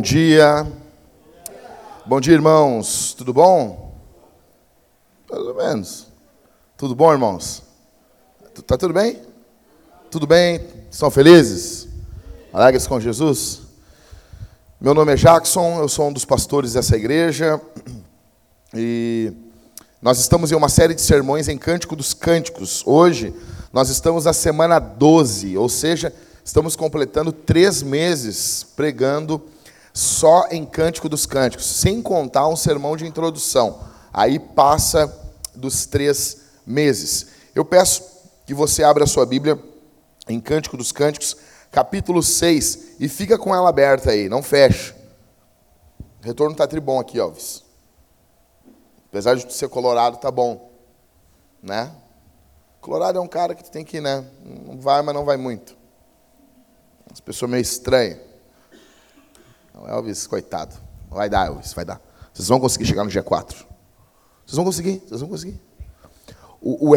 Bom dia. Bom dia, irmãos. Tudo bom? Pelo menos. Tudo bom, irmãos? Tá tudo bem? Tudo bem? Estão felizes? Alegres com Jesus? Meu nome é Jackson, eu sou um dos pastores dessa igreja e nós estamos em uma série de sermões em Cântico dos Cânticos. Hoje nós estamos na semana 12, ou seja, estamos completando três meses pregando só em Cântico dos Cânticos, sem contar um sermão de introdução. Aí passa dos três meses. Eu peço que você abra a sua Bíblia em Cântico dos Cânticos, capítulo 6, e fica com ela aberta aí, não fecha. Retorno está tribom aqui, Alves. Apesar de ser colorado, tá bom. Né? Colorado é um cara que tem que, né? Não vai, mas não vai muito. As pessoas meio estranhas. Elvis, coitado. Vai dar, Elvis, vai dar. Vocês vão conseguir chegar no G4. Vocês vão conseguir, vocês vão conseguir. O, o,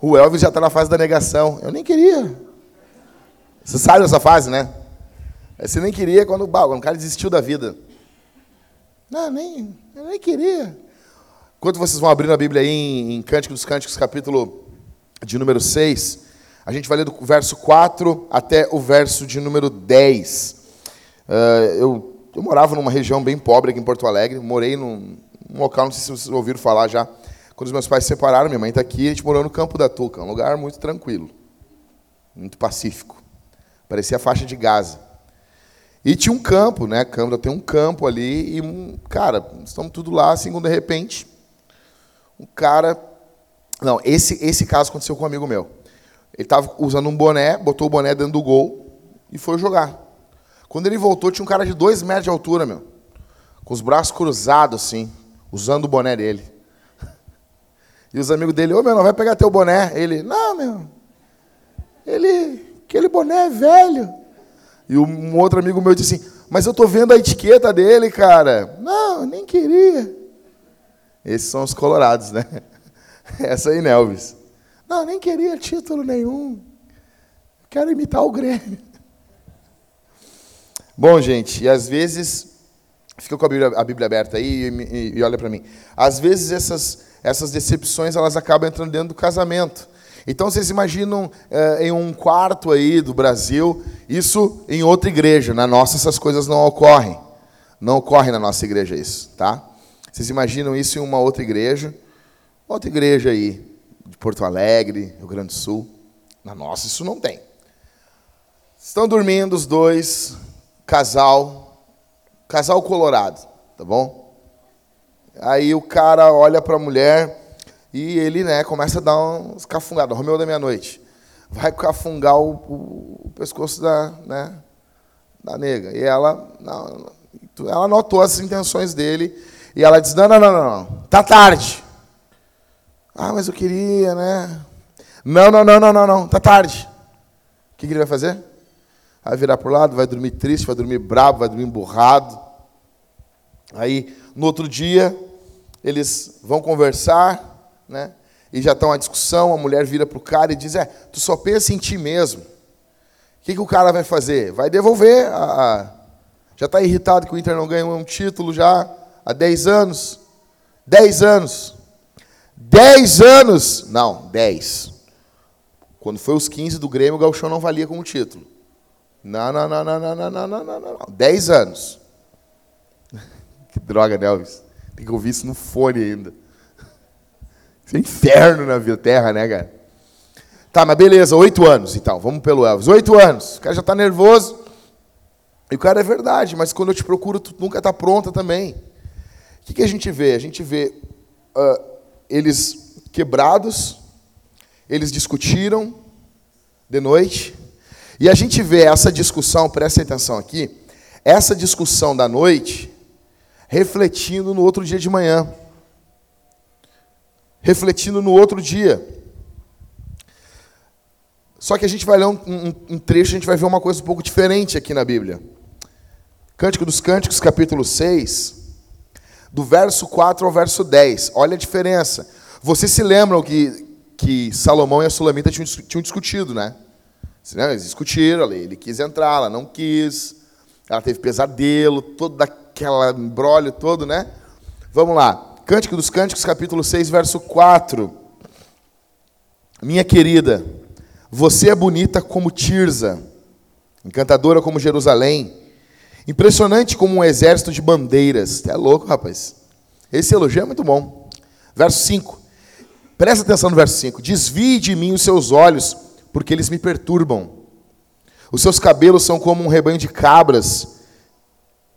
o Elvis já está na fase da negação. Eu nem queria. Você sabe dessa fase, né? Você nem queria quando, quando o cara desistiu da vida. Não, nem, eu nem queria. Enquanto vocês vão abrir a Bíblia aí em, em Cântico dos Cânticos, capítulo de número 6, a gente vai ler do verso 4 até o verso de número 10. Uh, eu, eu morava numa região bem pobre aqui em Porto Alegre, morei num, num local, não sei se vocês ouviram falar já, quando os meus pais se separaram, minha mãe está aqui, a gente morou no Campo da Tuca, um lugar muito tranquilo, muito pacífico. Parecia a faixa de Gaza. E tinha um campo, né? Câmara tem um campo ali, e, cara, estamos tudo lá, assim, de repente, um cara. Não, esse, esse caso aconteceu com um amigo meu. Ele estava usando um boné, botou o boné dentro do gol e foi jogar. Quando ele voltou, tinha um cara de dois metros de altura, meu. Com os braços cruzados, assim, usando o boné dele. E os amigos dele, ô meu, não vai pegar teu boné. Ele, não, meu. Ele, aquele boné é velho. E um outro amigo meu disse assim, mas eu tô vendo a etiqueta dele, cara. Não, nem queria. Esses são os colorados, né? Essa aí, Nelvis. Não, nem queria título nenhum. Quero imitar o Grêmio. Bom, gente, e às vezes, fica com a Bíblia, a Bíblia aberta aí e, e olha para mim. Às vezes essas, essas decepções elas acabam entrando dentro do casamento. Então vocês imaginam é, em um quarto aí do Brasil, isso em outra igreja. Na nossa essas coisas não ocorrem. Não ocorre na nossa igreja isso, tá? Vocês imaginam isso em uma outra igreja? Outra igreja aí, de Porto Alegre, Rio Grande do Sul. Na nossa isso não tem. Estão dormindo os dois, casal, casal colorado, tá bom? Aí o cara olha para a mulher e ele, né, começa a dar uns cafungados, Romeu da meia-noite. Vai cafungar o, o, o, pescoço da, né, da nega. E ela, ela notou as intenções dele e ela diz: "Não, não, não, não, tá tarde". Ah, mas eu queria, né? Não, não, não, não, não, não, tá tarde. O que, que ele vai fazer? Vai virar para o lado, vai dormir triste, vai dormir bravo, vai dormir emburrado. Aí, no outro dia, eles vão conversar, né? E já estão a discussão, a mulher vira para o cara e diz, é, tu só pensa em ti mesmo. O que, que o cara vai fazer? Vai devolver a... a... Já está irritado que o Inter não ganhou um título já há 10 anos. 10 anos. 10 anos. Não, 10. Quando foi os 15 do Grêmio, o Gauchão não valia como título. Não, não, não, não, não, não, não, não, não, não. Dez anos. que droga, né, Elvis? Tem que ouvir isso no fone ainda. Isso é inferno na vida terra, né, cara? Tá, mas beleza, oito anos então. Vamos pelo Elvis. Oito anos. O cara já está nervoso. E o cara é verdade, mas quando eu te procuro, tu nunca está pronta também. O que, que a gente vê? A gente vê uh, eles quebrados, eles discutiram de noite, e a gente vê essa discussão, presta atenção aqui, essa discussão da noite refletindo no outro dia de manhã. Refletindo no outro dia. Só que a gente vai ler um, um, um, trecho, a gente vai ver uma coisa um pouco diferente aqui na Bíblia. Cântico dos Cânticos, capítulo 6, do verso 4 ao verso 10. Olha a diferença. Vocês se lembram que, que Salomão e a Sulamita tinham, tinham discutido, né? Eles discutiram ele quis entrar, ela não quis. ela teve pesadelo, todo aquele embrólio todo, né? Vamos lá. Cântico dos Cânticos, capítulo 6, verso 4. Minha querida, você é bonita como Tirza, encantadora como Jerusalém, impressionante como um exército de bandeiras. É louco, rapaz. Esse elogio é muito bom. Verso 5. Presta atenção no verso 5. Desvie de mim os seus olhos, porque eles me perturbam. Os seus cabelos são como um rebanho de cabras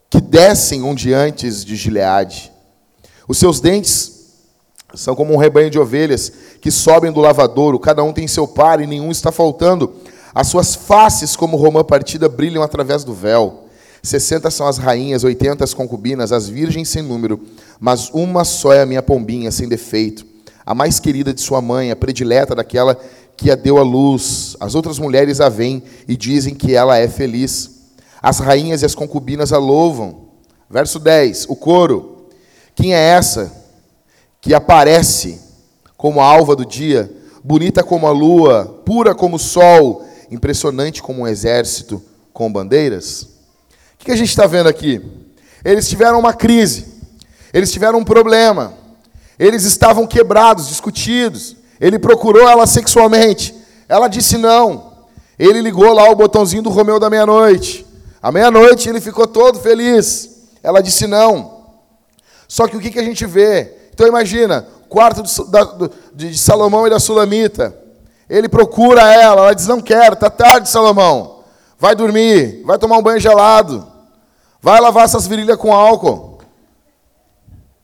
que descem ondeantes de Gileade. Os seus dentes são como um rebanho de ovelhas que sobem do lavadouro, cada um tem seu par e nenhum está faltando. As suas faces, como romã partida, brilham através do véu. Sessenta são as rainhas, oitenta as concubinas, as virgens sem número, mas uma só é a minha pombinha, sem defeito. A mais querida de sua mãe, a predileta daquela que a deu à luz. As outras mulheres a veem e dizem que ela é feliz. As rainhas e as concubinas a louvam. Verso 10, o coro. Quem é essa que aparece como a alva do dia, bonita como a lua, pura como o sol, impressionante como um exército com bandeiras? O que a gente está vendo aqui? Eles tiveram uma crise, eles tiveram um problema, eles estavam quebrados, discutidos. Ele procurou ela sexualmente. Ela disse não. Ele ligou lá o botãozinho do Romeu da meia-noite. À meia-noite ele ficou todo feliz. Ela disse não. Só que o que, que a gente vê? Então imagina, quarto do, da, do, de Salomão e da Sulamita. Ele procura ela, ela diz: Não quero, está tarde, Salomão. Vai dormir, vai tomar um banho gelado. Vai lavar essas virilhas com álcool.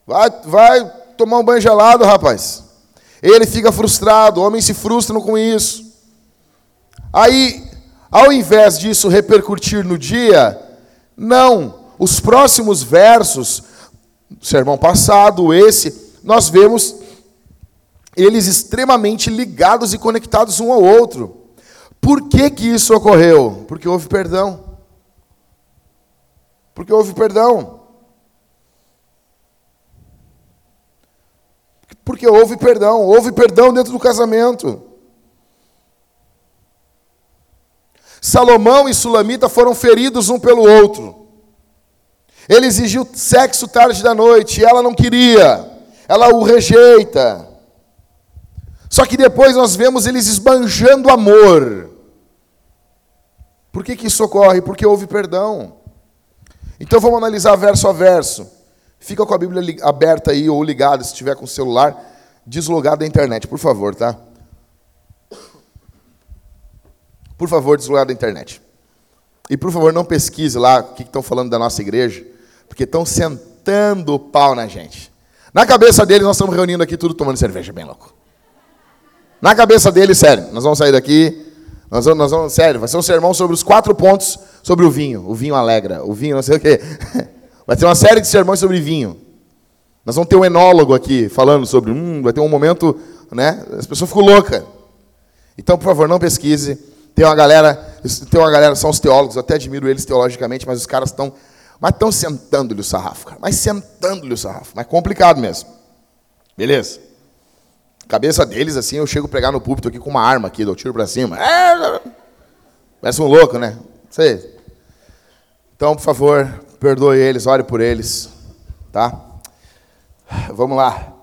Vai, vai tomar um banho gelado, rapaz. Ele fica frustrado, homens se frustram com isso. Aí, ao invés disso repercutir no dia, não, os próximos versos, sermão passado, esse, nós vemos eles extremamente ligados e conectados um ao outro. Por que, que isso ocorreu? Porque houve perdão. Porque houve perdão. Porque houve perdão, houve perdão dentro do casamento. Salomão e Sulamita foram feridos um pelo outro. Ele exigiu sexo tarde da noite, e ela não queria, ela o rejeita. Só que depois nós vemos eles esbanjando amor. Por que, que isso ocorre? Porque houve perdão. Então vamos analisar verso a verso. Fica com a Bíblia aberta aí ou ligada, se tiver com o celular, deslogado da internet, por favor, tá? Por favor, deslogado da internet. E por favor, não pesquise lá o que estão falando da nossa igreja, porque estão sentando o pau na gente. Na cabeça deles, nós estamos reunindo aqui tudo tomando cerveja, bem louco. Na cabeça deles, sério, nós vamos sair daqui, nós vamos, nós vamos, sério, vai ser um sermão sobre os quatro pontos sobre o vinho. O vinho alegra, o vinho não sei o quê. Vai ter uma série de sermões sobre vinho. Nós vamos ter um enólogo aqui falando sobre. Hum, vai ter um momento. Né? As pessoas ficam loucas. Então, por favor, não pesquise. Tem uma galera, tem uma galera, são os teólogos, eu até admiro eles teologicamente, mas os caras estão. Mas estão sentando-lhe o sarrafo, cara. Mas sentando-lhe o sarrafo. Mas complicado mesmo. Beleza? Cabeça deles, assim, eu chego a pregar no púlpito aqui com uma arma aqui, dou tiro para cima. É, parece um louco, né? Sei. Então, por favor, perdoe eles, ore por eles, tá? Vamos lá.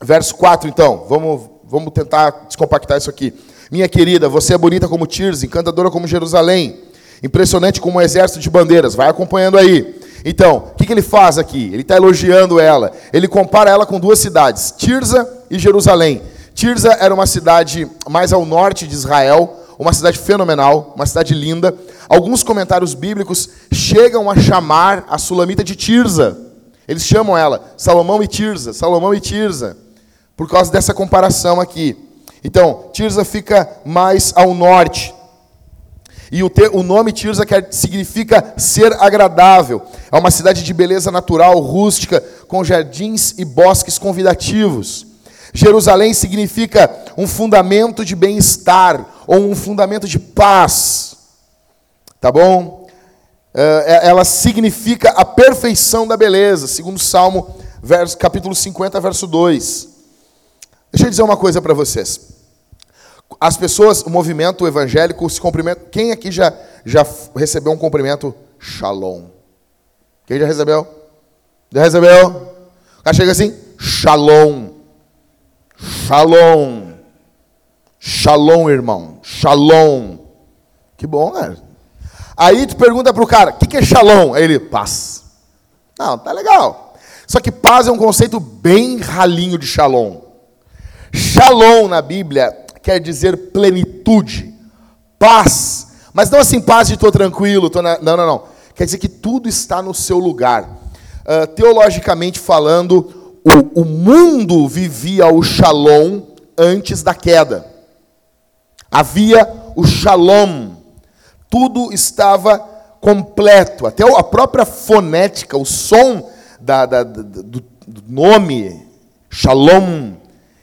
Verso 4, então. Vamos, vamos tentar descompactar isso aqui. Minha querida, você é bonita como Tirza, encantadora como Jerusalém, impressionante como um exército de bandeiras. Vai acompanhando aí. Então, o que, que ele faz aqui? Ele está elogiando ela. Ele compara ela com duas cidades, Tirza e Jerusalém. Tirza era uma cidade mais ao norte de Israel, uma cidade fenomenal, uma cidade linda. Alguns comentários bíblicos chegam a chamar a Sulamita de Tirza. Eles chamam ela Salomão e Tirza, Salomão e Tirza, por causa dessa comparação aqui. Então, Tirza fica mais ao norte. E o, te, o nome Tirza quer, significa ser agradável. É uma cidade de beleza natural, rústica, com jardins e bosques convidativos. Jerusalém significa um fundamento de bem-estar ou um fundamento de paz. Tá bom? É, é, ela significa a perfeição da beleza, segundo Salmo, capítulo 50, verso 2. Deixa eu dizer uma coisa para vocês. As pessoas, o movimento evangélico se cumprimenta. Quem aqui já, já recebeu um cumprimento Shalom. Quem já recebeu? Já recebeu? O cara chega assim, Shalom. Shalom. Shalom, irmão. Shalom. Que bom, cara. Aí tu pergunta pro cara, o que, que é shalom? Aí ele, paz. Não, tá legal. Só que paz é um conceito bem ralinho de shalom. Shalom na Bíblia quer dizer plenitude, paz. Mas não assim, paz de estou tranquilo, tô na... não, não, não. Quer dizer que tudo está no seu lugar. Uh, teologicamente falando, o, o mundo vivia o shalom antes da queda. Havia o shalom. Tudo estava completo. Até a própria fonética, o som da, da, do, do nome, shalom,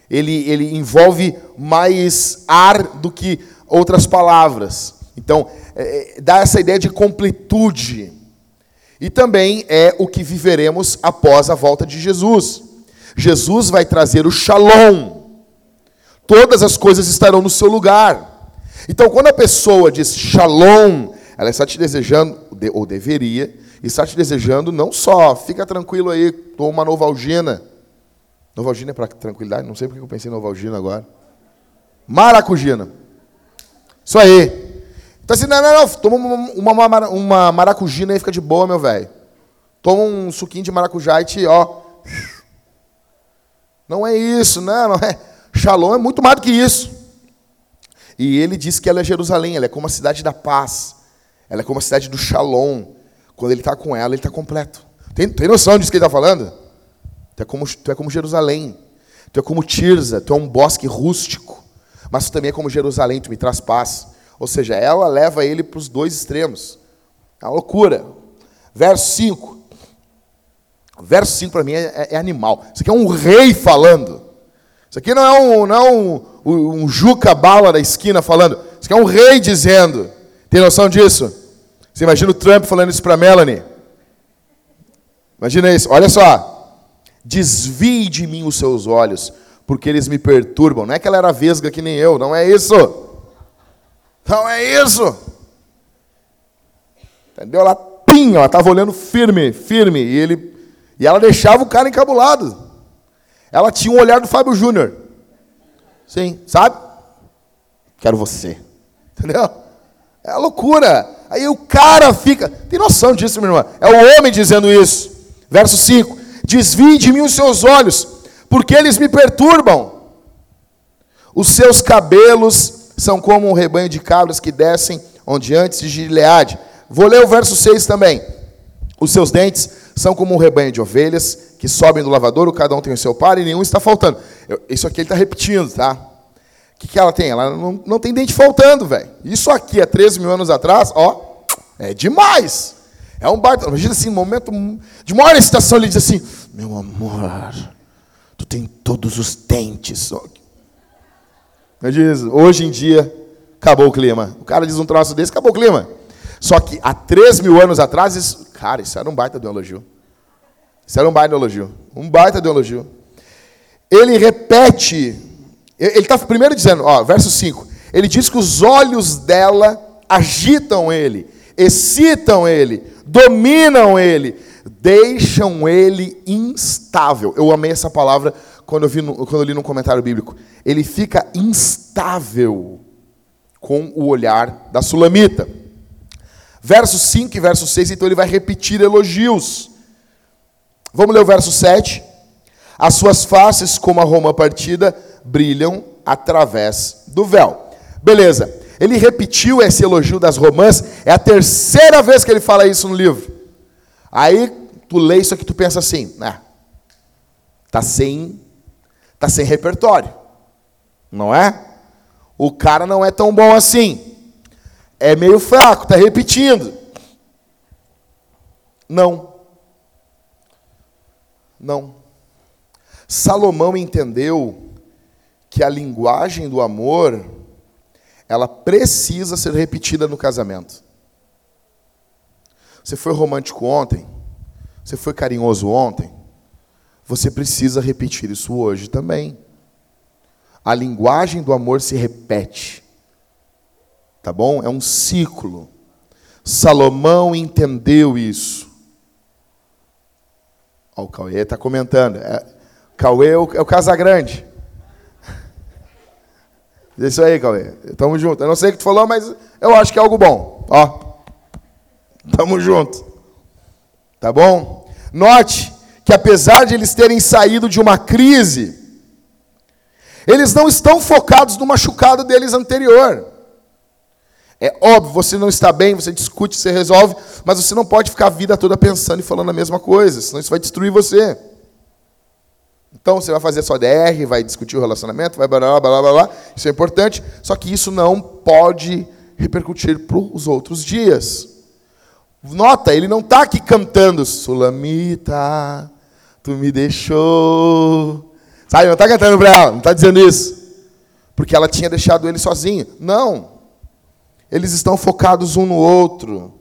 ele, ele envolve mais ar do que outras palavras. Então, é, é, dá essa ideia de completude. E também é o que viveremos após a volta de Jesus. Jesus vai trazer o shalom. Todas as coisas estarão no seu lugar. Então, quando a pessoa diz shalom, ela está te desejando, ou deveria, está te desejando não só, fica tranquilo aí, toma uma novalgina. Novalgina é para tranquilidade? Não sei porque eu pensei em Novalgina agora. Maracujina. Isso aí. Então assim, não, não, não, toma uma, uma, uma maracujina aí, fica de boa, meu velho. Toma um suquinho de maracujá e te, ó. Não é isso, não, não é. Shalom é muito mais do que isso. E ele diz que ela é Jerusalém, ela é como a cidade da paz. Ela é como a cidade do Shalom. Quando ele está com ela, ele está completo. Tem, tem noção disso que ele está falando? Tu é, como, tu é como Jerusalém. Tu é como Tirza, tu é um bosque rústico. Mas tu também é como Jerusalém, tu me traz paz. Ou seja, ela leva ele para os dois extremos. É uma loucura. Verso 5. Verso 5 para mim é, é, é, animal. Isso aqui é um rei falando. Isso aqui não é um, não é um, um, um Juca Bala da esquina falando. Isso aqui é um rei dizendo. Tem noção disso? Você imagina o Trump falando isso para Melanie? Imagina isso. Olha só. Desvie de mim os seus olhos, porque eles me perturbam. Não é que ela era vesga que nem eu, não é isso. Não é isso. Entendeu? Ela pinha, ela estava olhando firme, firme, e ele e ela deixava o cara encabulado. Ela tinha um olhar do Fábio Júnior. Sim, sabe? Quero você. Entendeu? É loucura. Aí o cara fica. Tem noção disso, minha irmã? É o homem dizendo isso. Verso 5. Desvie de mim os seus olhos, porque eles me perturbam. Os seus cabelos são como um rebanho de cabras que descem onde antes de Gileade. Vou ler o verso 6 também. Os seus dentes são como um rebanho de ovelhas que sobem do lavadouro, cada um tem o seu par e nenhum está faltando. Eu, isso aqui ele está repetindo, tá? O que, que ela tem? Ela não, não tem dente faltando, velho. Isso aqui, há 13 mil anos atrás, ó, é demais. É um baita. Imagina assim, um momento de maior excitação, ele diz assim: Meu amor, tu tem todos os dentes. Diz, hoje em dia, acabou o clima. O cara diz um troço desse, acabou o clima. Só que há 3 mil anos atrás, isso, cara, isso era um baita de um elogio. Isso era um baita de um elogio. Um baita de um elogio. Ele repete, ele está primeiro dizendo, ó, verso 5. Ele diz que os olhos dela agitam ele, excitam ele, dominam ele, deixam ele instável. Eu amei essa palavra quando eu, vi no, quando eu li no comentário bíblico. Ele fica instável com o olhar da sulamita. Verso 5 e verso 6, então ele vai repetir elogios. Vamos ler o verso 7. As suas faces, como a roma partida, brilham através do véu. Beleza. Ele repetiu esse elogio das romãs, é a terceira vez que ele fala isso no livro. Aí tu lê isso aqui, tu pensa assim, né? Tá sem, tá sem repertório, não é? O cara não é tão bom assim. É meio fraco, tá repetindo. Não. Não. Salomão entendeu que a linguagem do amor ela precisa ser repetida no casamento. Você foi romântico ontem? Você foi carinhoso ontem? Você precisa repetir isso hoje também. A linguagem do amor se repete. Tá bom? É um ciclo. Salomão entendeu isso. Ó, o Cauê está comentando. É, Cauê é o, é o Casagrande. Isso aí, Cauê. Tamo junto. Eu não sei o que tu falou, mas eu acho que é algo bom. Ó. Tamo junto. Tá bom? Note que apesar de eles terem saído de uma crise, eles não estão focados no machucado deles anterior. É óbvio, você não está bem, você discute, você resolve, mas você não pode ficar a vida toda pensando e falando a mesma coisa, senão isso vai destruir você. Então você vai fazer sua DR, vai discutir o relacionamento, vai blá blá blá blá blá, isso é importante, só que isso não pode repercutir para os outros dias. Nota, ele não está aqui cantando, Sulamita, tu me deixou. Sabe, não está cantando para ela, não está dizendo isso. Porque ela tinha deixado ele sozinho. Não. Eles estão focados um no outro.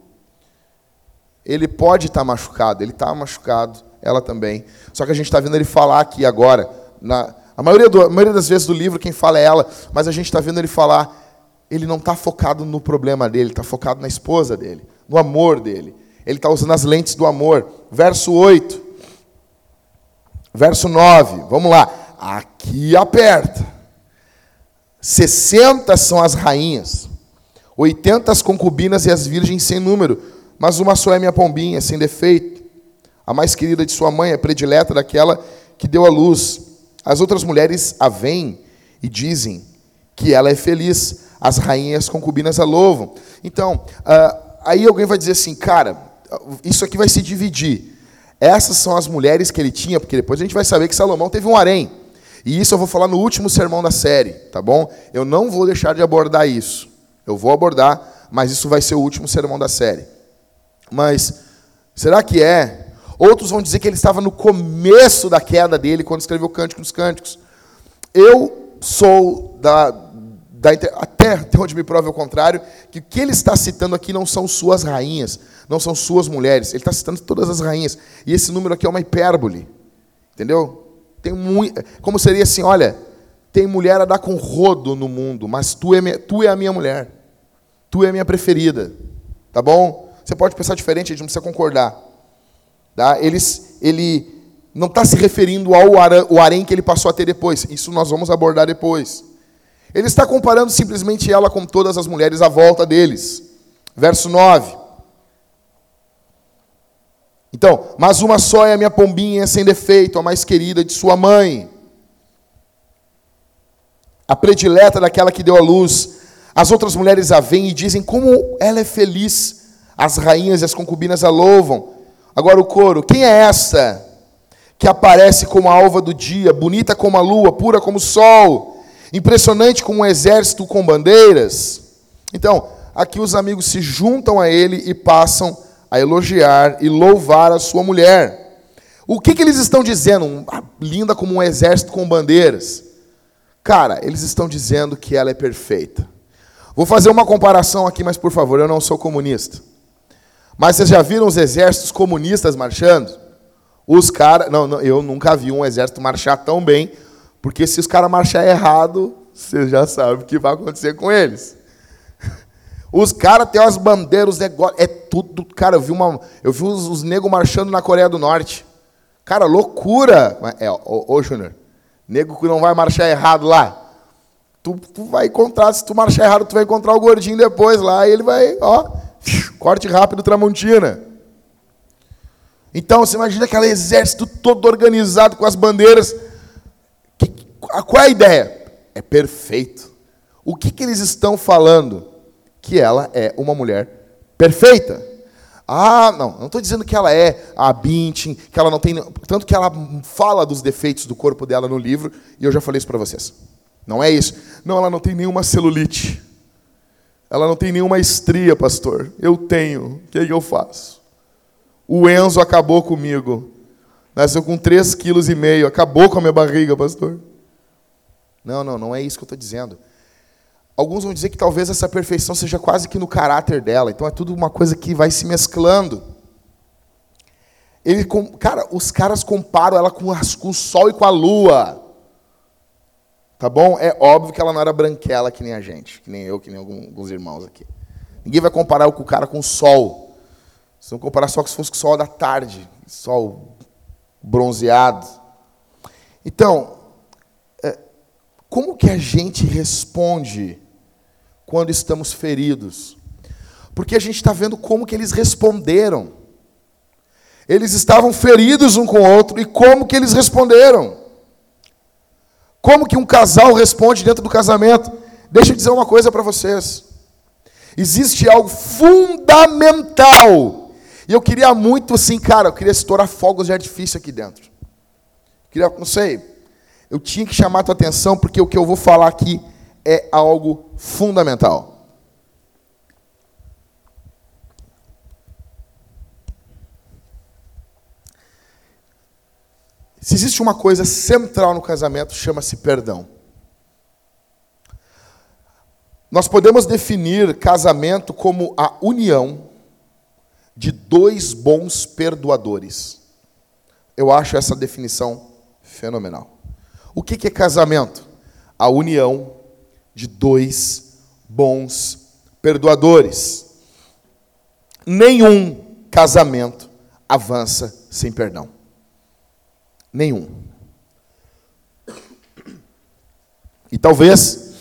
Ele pode estar machucado, ele está machucado, ela também. Só que a gente está vendo ele falar aqui agora. Na, a, maioria do, a maioria das vezes do livro quem fala é ela, mas a gente está vendo ele falar. Ele não está focado no problema dele, está focado na esposa dele, no amor dele. Ele está usando as lentes do amor. Verso 8. Verso 9. Vamos lá. Aqui aperta. 60 são as rainhas. 80 as concubinas e as virgens sem número, mas uma só é minha pombinha, sem defeito. A mais querida de sua mãe, é predileta daquela que deu a luz. As outras mulheres a veem e dizem que ela é feliz. As rainhas concubinas a louvam. Então, uh, aí alguém vai dizer assim, cara, isso aqui vai se dividir. Essas são as mulheres que ele tinha, porque depois a gente vai saber que Salomão teve um harém. E isso eu vou falar no último sermão da série, tá bom? Eu não vou deixar de abordar isso. Eu vou abordar, mas isso vai ser o último sermão da série. Mas será que é? Outros vão dizer que ele estava no começo da queda dele quando escreveu o Cântico dos Cânticos. Eu sou da, da até, até onde me prove o contrário, que o que ele está citando aqui não são suas rainhas, não são suas mulheres. Ele está citando todas as rainhas. E esse número aqui é uma hipérbole. Entendeu? Tem muito, como seria assim, olha, tem mulher a dar com rodo no mundo, mas tu é, tu é a minha mulher. Tu é minha preferida. Tá bom? Você pode pensar diferente, a gente não precisa concordar. Tá? Eles, ele não está se referindo ao harém que ele passou a ter depois. Isso nós vamos abordar depois. Ele está comparando simplesmente ela com todas as mulheres à volta deles. Verso 9. Então, mas uma só é a minha pombinha sem defeito, a mais querida de sua mãe. A predileta daquela que deu a luz as outras mulheres a veem e dizem como ela é feliz. As rainhas e as concubinas a louvam. Agora o coro: quem é essa que aparece como a alva do dia, bonita como a lua, pura como o sol, impressionante como um exército com bandeiras? Então, aqui os amigos se juntam a ele e passam a elogiar e louvar a sua mulher. O que, que eles estão dizendo? Ah, linda como um exército com bandeiras. Cara, eles estão dizendo que ela é perfeita. Vou fazer uma comparação aqui, mas por favor, eu não sou comunista. Mas vocês já viram os exércitos comunistas marchando? Os caras. Não, não, eu nunca vi um exército marchar tão bem, porque se os caras marchar errado, você já sabe o que vai acontecer com eles. Os caras têm as bandeiras, os negócios. É tudo. Cara, eu vi, uma, eu vi os, os negros marchando na Coreia do Norte. Cara, loucura! É, ô, ô Júnior, nego que não vai marchar errado lá tu, tu vai encontrar, se tu marchar errado, tu vai encontrar o gordinho depois lá, e ele vai, ó, corte rápido Tramontina. Então, você imagina aquele exército todo organizado com as bandeiras. Que, qual é a ideia? É perfeito. O que, que eles estão falando? Que ela é uma mulher perfeita. Ah, não, não estou dizendo que ela é a Bintin, que ela não tem. Tanto que ela fala dos defeitos do corpo dela no livro, e eu já falei isso para vocês. Não é isso. Não, ela não tem nenhuma celulite. Ela não tem nenhuma estria, pastor. Eu tenho. O que, é que eu faço? O Enzo acabou comigo. Nasceu com 3,5 kg. Acabou com a minha barriga, pastor. Não, não, não é isso que eu estou dizendo. Alguns vão dizer que talvez essa perfeição seja quase que no caráter dela. Então é tudo uma coisa que vai se mesclando. Ele, cara, os caras comparam ela com, com o sol e com a lua. Tá bom? É óbvio que ela não era branquela que nem a gente, que nem eu, que nem alguns irmãos aqui. Ninguém vai comparar o cara com o sol. Se não comparar só que se fosse com o sol da tarde, sol bronzeado. Então, é, como que a gente responde quando estamos feridos? Porque a gente está vendo como que eles responderam. Eles estavam feridos um com o outro e como que eles responderam? Como que um casal responde dentro do casamento? Deixa eu dizer uma coisa para vocês. Existe algo fundamental. E eu queria muito assim, cara, eu queria estourar fogos de artifício aqui dentro. Queria, não sei. Eu tinha que chamar a tua atenção porque o que eu vou falar aqui é algo fundamental. Se existe uma coisa central no casamento, chama-se perdão. Nós podemos definir casamento como a união de dois bons perdoadores. Eu acho essa definição fenomenal. O que é casamento? A união de dois bons perdoadores. Nenhum casamento avança sem perdão. Nenhum. E talvez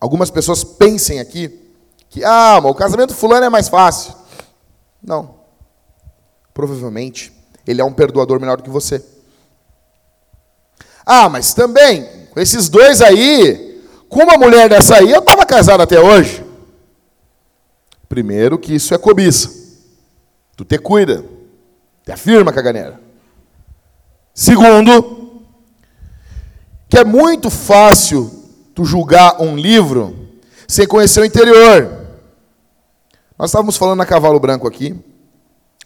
algumas pessoas pensem aqui que, ah, o casamento fulano é mais fácil. Não. Provavelmente ele é um perdoador melhor do que você. Ah, mas também, com esses dois aí, com uma mulher dessa aí, eu estava casado até hoje. Primeiro que isso é cobiça. Tu te cuida. Te afirma, caganeira. Segundo, que é muito fácil tu julgar um livro sem conhecer o interior. Nós estávamos falando na Cavalo Branco aqui.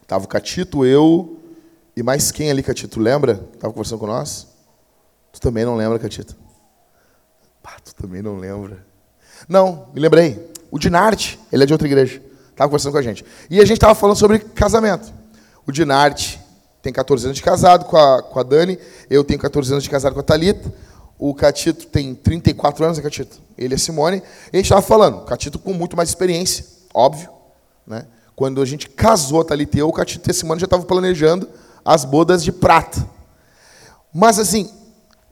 Estava o Catito, eu e mais quem ali, Catito? Lembra? Estava conversando com nós? Tu também não lembra, Catito? Ah, tu também não lembra. Não, me lembrei. O Dinarte, ele é de outra igreja. Estava conversando com a gente. E a gente estava falando sobre casamento. O Dinarte, tem 14 anos de casado com a, com a Dani, eu tenho 14 anos de casado com a Talita. O Catito tem 34 anos, né, Catito? Ele é Simone. E a gente estava falando, Catito com muito mais experiência, óbvio. Né? Quando a gente casou, a Thalita e eu, o Catito e a Simone já estavam planejando as bodas de prata. Mas assim,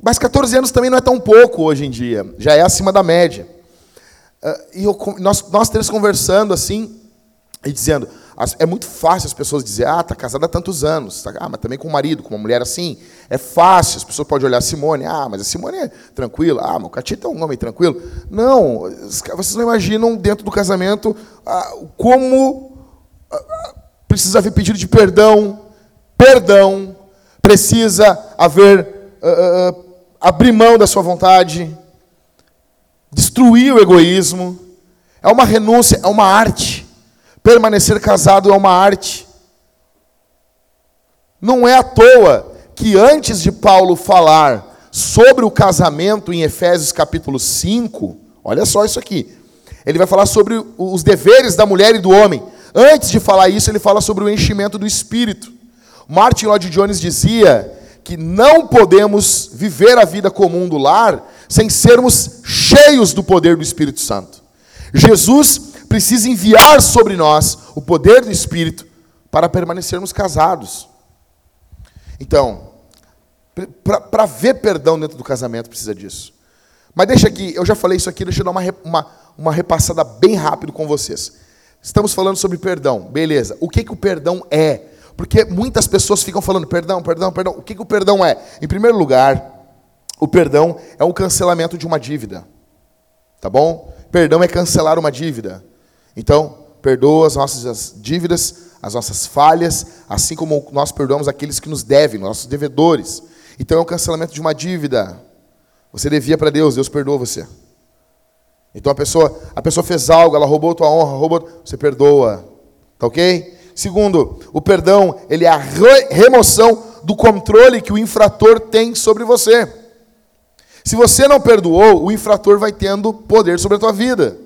mas 14 anos também não é tão pouco hoje em dia, já é acima da média. Uh, e eu, nós, nós três conversando assim, e dizendo, é muito fácil as pessoas dizer, ah, está casada há tantos anos, tá, ah, mas também com um marido, com uma mulher assim. É fácil, as pessoas podem olhar a Simone, ah, mas a Simone é tranquila, ah, o Catita é um homem tranquilo. Não, vocês não imaginam dentro do casamento ah, como ah, precisa haver pedido de perdão, perdão, precisa haver ah abrir mão da sua vontade, destruir o egoísmo. É uma renúncia, é uma arte. Permanecer casado é uma arte. Não é à toa que antes de Paulo falar sobre o casamento em Efésios capítulo 5, olha só isso aqui. Ele vai falar sobre os deveres da mulher e do homem. Antes de falar isso, ele fala sobre o enchimento do espírito. Martin Lloyd Jones dizia que não podemos viver a vida comum do lar sem sermos cheios do poder do Espírito Santo. Jesus precisa enviar sobre nós o poder do Espírito para permanecermos casados. Então, para ver perdão dentro do casamento precisa disso. Mas deixa aqui, eu já falei isso aqui, deixa eu dar uma, uma, uma repassada bem rápido com vocês. Estamos falando sobre perdão, beleza. O que, que o perdão é? Porque muitas pessoas ficam falando perdão, perdão, perdão. O que, que o perdão é? Em primeiro lugar, o perdão é um cancelamento de uma dívida. Tá bom? Perdão é cancelar uma dívida. Então, perdoa as nossas dívidas, as nossas falhas, assim como nós perdoamos aqueles que nos devem, nossos devedores. Então é o cancelamento de uma dívida. Você devia para Deus, Deus perdoa você. Então a pessoa, a pessoa fez algo, ela roubou tua honra, roubou, você perdoa. Tá OK? Segundo, o perdão, ele é a remoção do controle que o infrator tem sobre você. Se você não perdoou, o infrator vai tendo poder sobre a tua vida.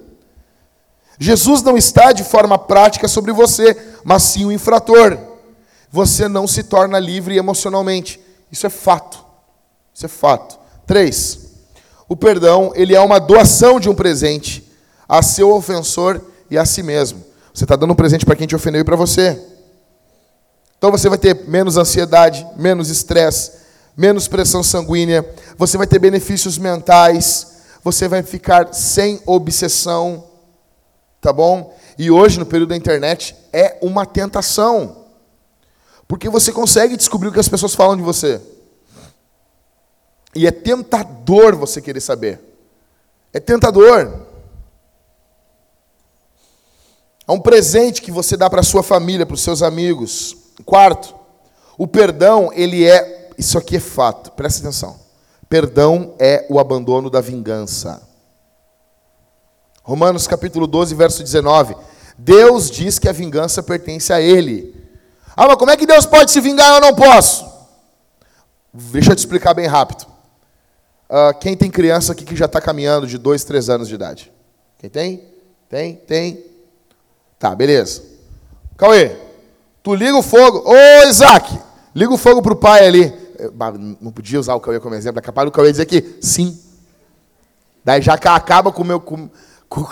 Jesus não está de forma prática sobre você, mas sim o infrator. Você não se torna livre emocionalmente. Isso é fato. Isso é fato. Três. O perdão, ele é uma doação de um presente a seu ofensor e a si mesmo. Você está dando um presente para quem te ofendeu e para você. Então você vai ter menos ansiedade, menos estresse, menos pressão sanguínea, você vai ter benefícios mentais, você vai ficar sem obsessão, tá bom? E hoje, no período da internet, é uma tentação. Porque você consegue descobrir o que as pessoas falam de você. E é tentador você querer saber. É tentador. É um presente que você dá para sua família, para os seus amigos. Quarto, o perdão, ele é, isso aqui é fato, presta atenção. Perdão é o abandono da vingança. Romanos capítulo 12, verso 19. Deus diz que a vingança pertence a Ele. Ah, mas como é que Deus pode se vingar eu não posso? Deixa eu te explicar bem rápido. Uh, quem tem criança aqui que já está caminhando de 2, 3 anos de idade? Quem tem? Tem? Tem? Tá, beleza. Cauê, tu liga o fogo. Ô, Isaac, liga o fogo para o pai ali. não podia usar o Cauê como exemplo, é capaz do Cauê dizer que sim. Daí já acaba com, meu, com, com,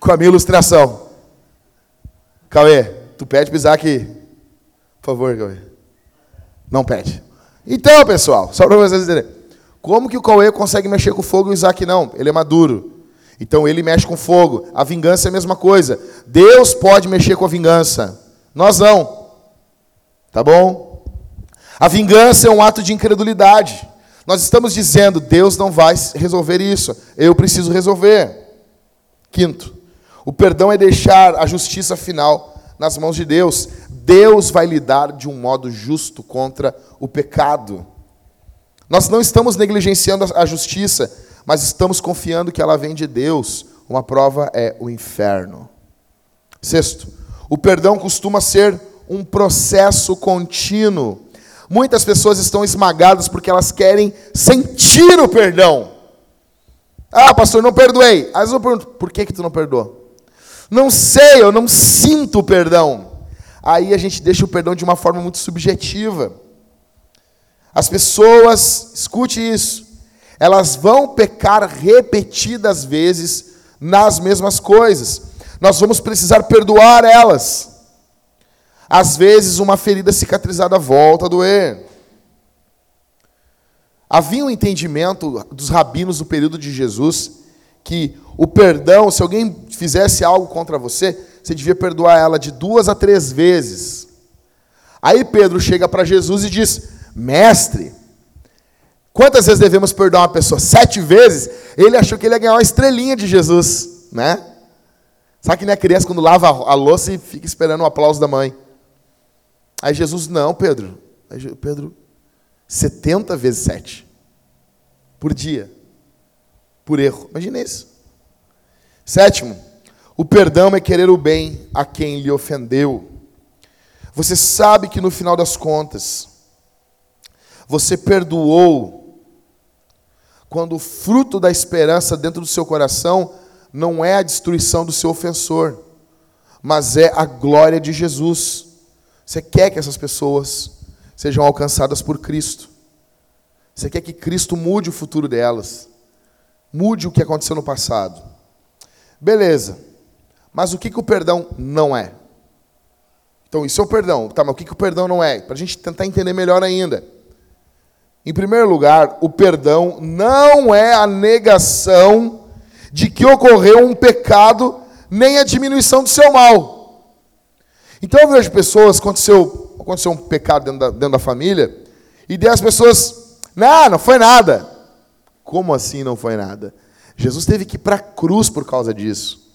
com a minha ilustração. Cauê, tu pede para Isaac, por favor, Cauê. Não pede. Então, pessoal, só para vocês entenderem. Como que o Cauê consegue mexer com fogo e o Isaac não? Ele é maduro. Então ele mexe com fogo. A vingança é a mesma coisa. Deus pode mexer com a vingança. Nós não. Tá bom? A vingança é um ato de incredulidade. Nós estamos dizendo, Deus não vai resolver isso. Eu preciso resolver. Quinto, o perdão é deixar a justiça final nas mãos de Deus. Deus vai lidar de um modo justo contra o pecado. Nós não estamos negligenciando a justiça, mas estamos confiando que ela vem de Deus. Uma prova é o inferno. Sexto, o perdão costuma ser um processo contínuo. Muitas pessoas estão esmagadas porque elas querem sentir o perdão. Ah, pastor, não perdoei. Às vezes eu pergunto, por que, que tu não perdoou? Não sei, eu não sinto o perdão. Aí a gente deixa o perdão de uma forma muito subjetiva. As pessoas, escute isso, elas vão pecar repetidas vezes nas mesmas coisas. Nós vamos precisar perdoar elas. Às vezes, uma ferida cicatrizada volta a doer. Havia um entendimento dos rabinos do período de Jesus que o perdão, se alguém fizesse algo contra você, você devia perdoar ela de duas a três vezes. Aí Pedro chega para Jesus e diz: Mestre, quantas vezes devemos perdoar uma pessoa? Sete vezes? Ele achou que ele ia ganhar uma estrelinha de Jesus, né? Sabe que nem a criança quando lava a louça e fica esperando o aplauso da mãe. Aí Jesus, não, Pedro. Aí Pedro, 70 vezes 7. Por dia. Por erro. Imagina isso. Sétimo, o perdão é querer o bem a quem lhe ofendeu. Você sabe que no final das contas, você perdoou quando o fruto da esperança dentro do seu coração não é a destruição do seu ofensor, mas é a glória de Jesus. Você quer que essas pessoas sejam alcançadas por Cristo. Você quer que Cristo mude o futuro delas. Mude o que aconteceu no passado. Beleza. Mas o que, que o perdão não é? Então, isso é o perdão. Tá, mas o que, que o perdão não é? Para a gente tentar entender melhor ainda. Em primeiro lugar, o perdão não é a negação de que ocorreu um pecado, nem a diminuição do seu mal. Então eu vejo pessoas, aconteceu, aconteceu um pecado dentro da, dentro da família, e daí as pessoas, não, não foi nada. Como assim não foi nada? Jesus teve que ir para a cruz por causa disso.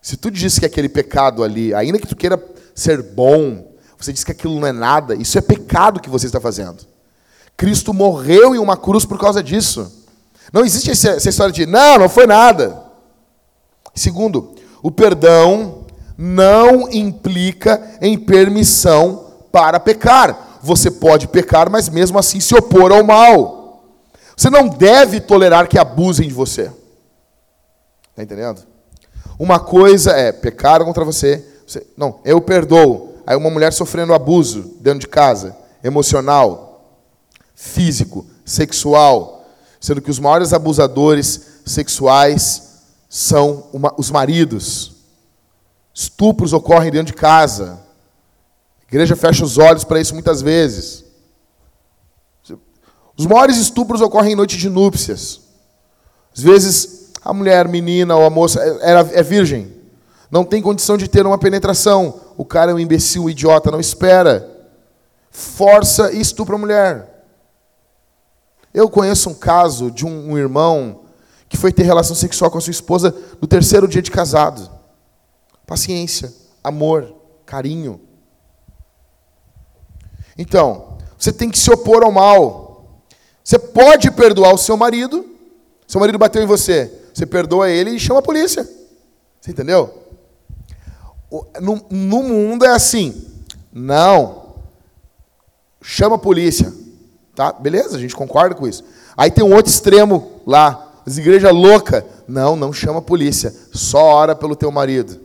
Se tu diz que aquele pecado ali, ainda que tu queira ser bom, você diz que aquilo não é nada, isso é pecado que você está fazendo. Cristo morreu em uma cruz por causa disso. Não existe essa história de, não, não foi nada. Segundo, o perdão não implica em permissão para pecar. Você pode pecar, mas mesmo assim se opor ao mal. Você não deve tolerar que abusem de você. Está entendendo? Uma coisa é pecar contra você, você. Não, eu perdoo. Aí uma mulher sofrendo abuso dentro de casa, emocional, físico, sexual, sendo que os maiores abusadores sexuais são uma, os maridos. Estupros ocorrem dentro de casa. A igreja fecha os olhos para isso muitas vezes. Os maiores estupros ocorrem em noite de núpcias. Às vezes, a mulher, menina ou a moça é, é virgem. Não tem condição de ter uma penetração. O cara é um imbecil, um idiota, não espera. Força e estupra a mulher. Eu conheço um caso de um, um irmão que foi ter relação sexual com a sua esposa no terceiro dia de casado. Paciência, amor, carinho. Então, você tem que se opor ao mal. Você pode perdoar o seu marido. Seu marido bateu em você. Você perdoa ele e chama a polícia. Você entendeu? No, no mundo é assim. Não. Chama a polícia. Tá? Beleza, a gente concorda com isso. Aí tem um outro extremo lá. As igrejas loucas. Não, não chama a polícia. Só ora pelo teu marido.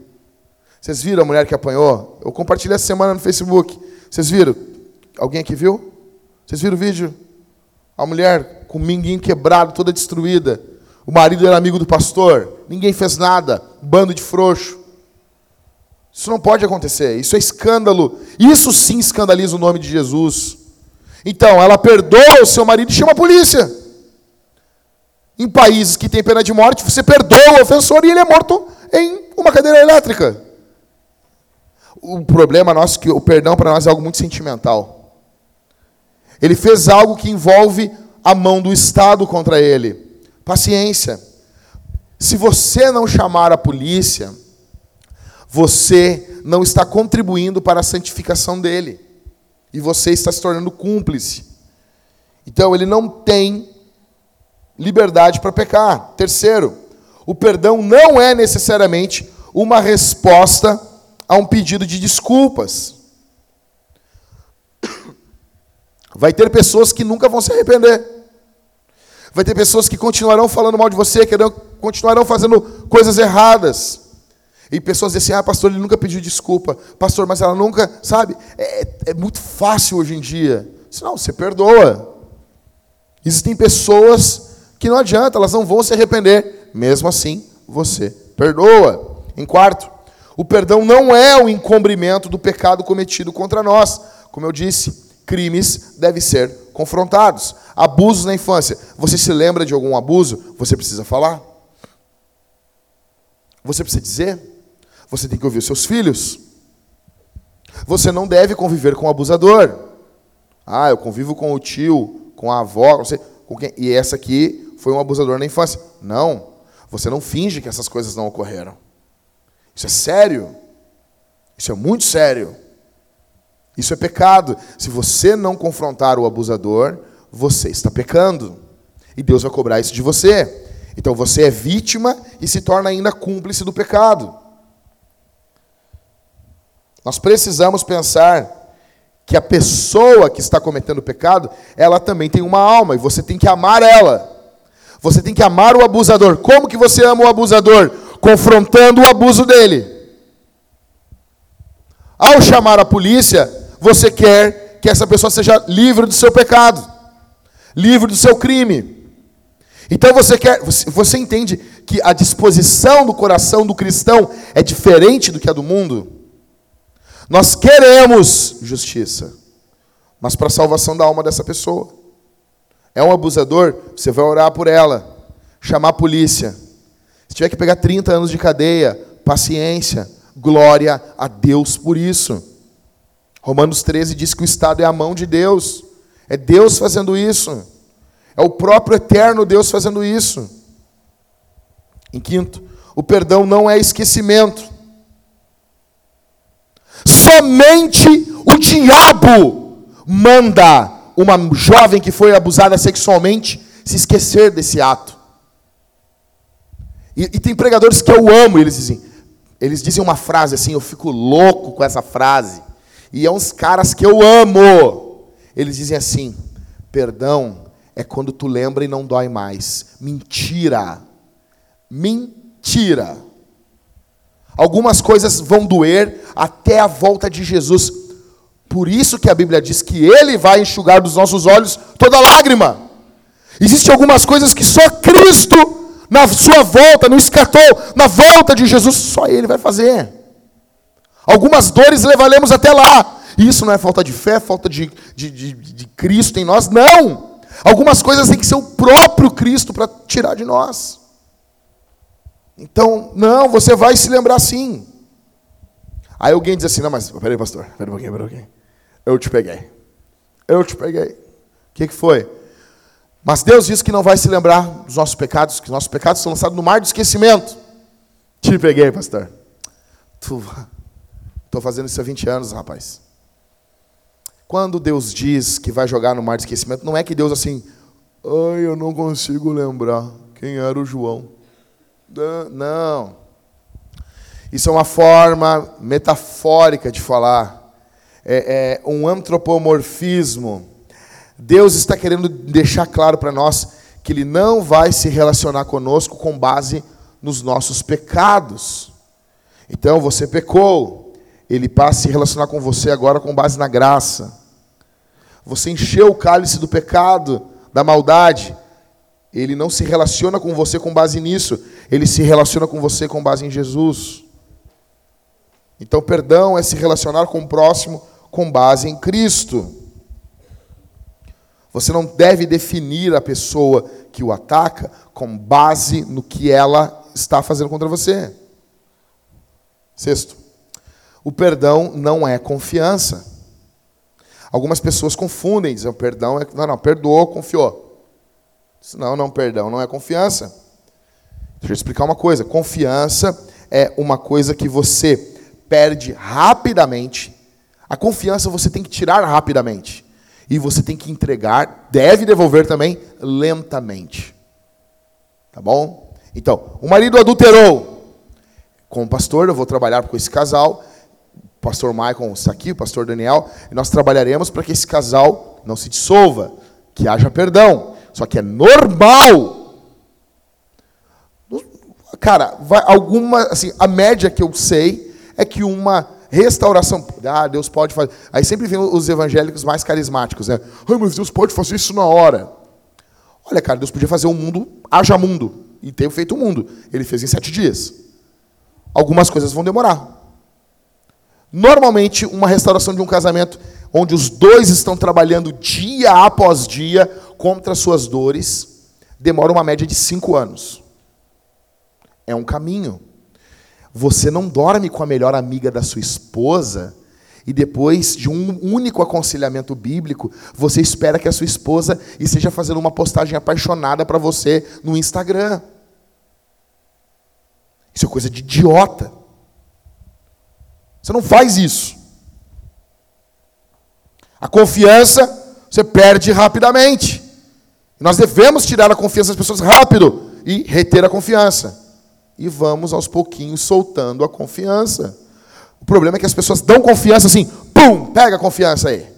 Vocês viram a mulher que apanhou? Eu compartilhei essa semana no Facebook. Vocês viram? Alguém aqui viu? Vocês viram o vídeo? A mulher com o minguinho quebrado, toda destruída. O marido era amigo do pastor. Ninguém fez nada. Bando de frouxo. Isso não pode acontecer. Isso é escândalo. Isso sim escandaliza o nome de Jesus. Então, ela perdoa o seu marido e chama a polícia. Em países que tem pena de morte, você perdoa o ofensor e ele é morto em uma cadeira elétrica. O problema nosso que o perdão para nós é algo muito sentimental. Ele fez algo que envolve a mão do Estado contra ele. Paciência. Se você não chamar a polícia, você não está contribuindo para a santificação dele. E você está se tornando cúmplice. Então ele não tem liberdade para pecar. Terceiro, o perdão não é necessariamente uma resposta a um pedido de desculpas. Vai ter pessoas que nunca vão se arrepender. Vai ter pessoas que continuarão falando mal de você, que continuarão fazendo coisas erradas. E pessoas dizem assim: ah, pastor, ele nunca pediu desculpa. Pastor, mas ela nunca, sabe? É, é muito fácil hoje em dia. Não, você perdoa. Existem pessoas que não adianta, elas não vão se arrepender. Mesmo assim, você perdoa. Em quarto, o perdão não é o encobrimento do pecado cometido contra nós. Como eu disse, crimes devem ser confrontados. Abusos na infância. Você se lembra de algum abuso? Você precisa falar. Você precisa dizer. Você tem que ouvir os seus filhos. Você não deve conviver com o abusador. Ah, eu convivo com o tio, com a avó, você, com quem? e essa aqui foi um abusador na infância. Não. Você não finge que essas coisas não ocorreram. Isso é sério. Isso é muito sério. Isso é pecado. Se você não confrontar o abusador, você está pecando. E Deus vai cobrar isso de você. Então você é vítima e se torna ainda cúmplice do pecado. Nós precisamos pensar que a pessoa que está cometendo o pecado, ela também tem uma alma e você tem que amar ela. Você tem que amar o abusador. Como que você ama o abusador? Confrontando o abuso dele. Ao chamar a polícia, você quer que essa pessoa seja livre do seu pecado, livre do seu crime. Então você quer, você entende que a disposição do coração do cristão é diferente do que a do mundo? Nós queremos justiça, mas para a salvação da alma dessa pessoa. É um abusador, você vai orar por ela, chamar a polícia. Se tiver que pegar 30 anos de cadeia, paciência, glória a Deus por isso. Romanos 13 diz que o Estado é a mão de Deus, é Deus fazendo isso, é o próprio eterno Deus fazendo isso. Em quinto, o perdão não é esquecimento. Somente o diabo manda uma jovem que foi abusada sexualmente se esquecer desse ato. E, e, tem pregadores que eu amo, eles dizem, eles dizem uma frase assim, eu fico louco com essa frase. E é uns caras que eu amo. Eles dizem assim: perdão é quando tu lembra e não dói mais. Mentira. Mentira. Algumas coisas vão doer até a volta de Jesus. Por isso que a Bíblia diz que Ele vai enxugar dos nossos olhos toda lágrima. Existem algumas coisas que só Cristo, na sua volta, no escatou, na volta de Jesus, só Ele vai fazer. Algumas dores levaremos até lá. Isso não é falta de fé, falta de, de, de, de Cristo em nós, não. Algumas coisas têm que ser o próprio Cristo para tirar de nós. Então, não, você vai se lembrar sim. Aí alguém diz assim: não, mas peraí, pastor, peraí um pouquinho, peraí um pouquinho. Eu te peguei. Eu te peguei. O que, que foi? Mas Deus diz que não vai se lembrar dos nossos pecados, que nossos pecados são lançados no mar do esquecimento. Te peguei, pastor. Estou fazendo isso há 20 anos, rapaz. Quando Deus diz que vai jogar no mar de esquecimento, não é que Deus assim, ai, eu não consigo lembrar quem era o João. Não. Isso é uma forma metafórica de falar. É, é um antropomorfismo. Deus está querendo deixar claro para nós que Ele não vai se relacionar conosco com base nos nossos pecados. Então, você pecou, Ele passa a se relacionar com você agora com base na graça. Você encheu o cálice do pecado, da maldade, ele não se relaciona com você com base nisso, ele se relaciona com você com base em Jesus. Então, perdão é se relacionar com o próximo com base em Cristo. Você não deve definir a pessoa que o ataca com base no que ela está fazendo contra você. Sexto, o perdão não é confiança. Algumas pessoas confundem, dizem, o perdão é. Não, não, perdoou, confiou. Não, não, perdão, não é confiança. Deixa eu explicar uma coisa. Confiança é uma coisa que você perde rapidamente. A confiança você tem que tirar rapidamente. E você tem que entregar, deve devolver também, lentamente. Tá bom? Então, o marido adulterou. Com o pastor, eu vou trabalhar com esse casal. O pastor Michael está aqui, o pastor Daniel. E nós trabalharemos para que esse casal não se dissolva, que haja perdão. Só que é normal. Cara, vai, alguma, assim, a média que eu sei é que uma restauração, ah, Deus pode fazer. Aí sempre vem os evangélicos mais carismáticos, né? Ai, mas Deus pode fazer isso na hora. Olha, cara, Deus podia fazer um mundo, haja mundo, e ter feito o um mundo. Ele fez em sete dias. Algumas coisas vão demorar. Normalmente, uma restauração de um casamento onde os dois estão trabalhando dia após dia contra suas dores, demora uma média de cinco anos. É um caminho. Você não dorme com a melhor amiga da sua esposa e depois de um único aconselhamento bíblico, você espera que a sua esposa esteja fazendo uma postagem apaixonada para você no Instagram. Isso é coisa de idiota. Você não faz isso. A confiança você perde rapidamente. Nós devemos tirar a confiança das pessoas rápido e reter a confiança. E vamos aos pouquinhos soltando a confiança. O problema é que as pessoas dão confiança assim, pum, pega a confiança aí.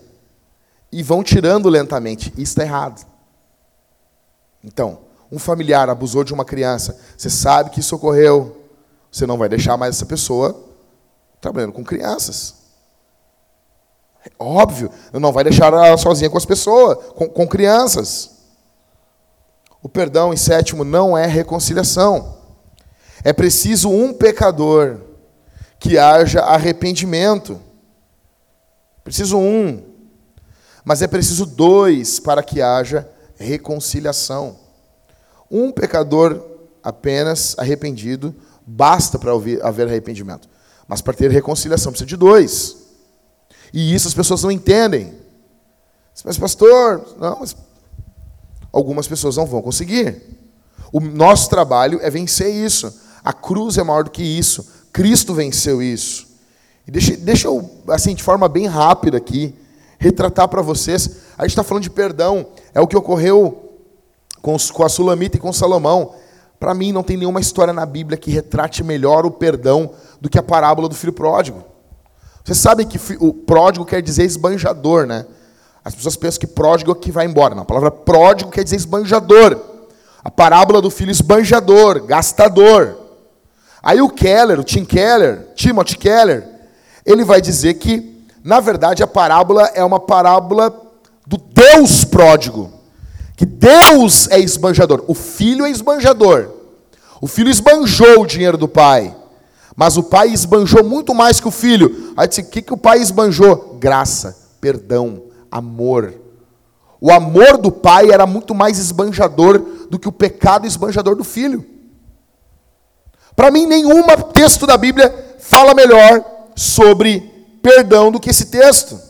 E vão tirando lentamente. Isso está errado. Então, um familiar abusou de uma criança, você sabe que isso ocorreu, você não vai deixar mais essa pessoa trabalhando com crianças. É óbvio, não vai deixar ela sozinha com as pessoas, com, com crianças. O perdão, em sétimo, não é reconciliação. É preciso um pecador que haja arrependimento. Preciso um. Mas é preciso dois para que haja reconciliação. Um pecador apenas arrependido basta para haver arrependimento. Mas para ter reconciliação precisa de dois. E isso as pessoas não entendem. Mas, pastor, não, mas algumas pessoas não vão conseguir. O nosso trabalho é vencer isso. A cruz é maior do que isso. Cristo venceu isso. E deixa, deixa eu, assim, de forma bem rápida aqui, retratar para vocês. A gente está falando de perdão. É o que ocorreu com, com a Sulamita e com Salomão. Para mim, não tem nenhuma história na Bíblia que retrate melhor o perdão do que a parábola do filho pródigo. Vocês sabem que o pródigo quer dizer esbanjador, né? As pessoas pensam que pródigo é que vai embora. Não, a palavra pródigo quer dizer esbanjador. A parábola do filho esbanjador, gastador. Aí o Keller, o Tim Keller, Timothy Keller, ele vai dizer que, na verdade, a parábola é uma parábola do Deus pródigo. Que Deus é esbanjador. O filho é esbanjador. O filho esbanjou o dinheiro do pai. Mas o pai esbanjou muito mais que o filho. Aí disse: o que, que o pai esbanjou? Graça, perdão, amor. O amor do pai era muito mais esbanjador do que o pecado esbanjador do filho. Para mim, nenhum texto da Bíblia fala melhor sobre perdão do que esse texto.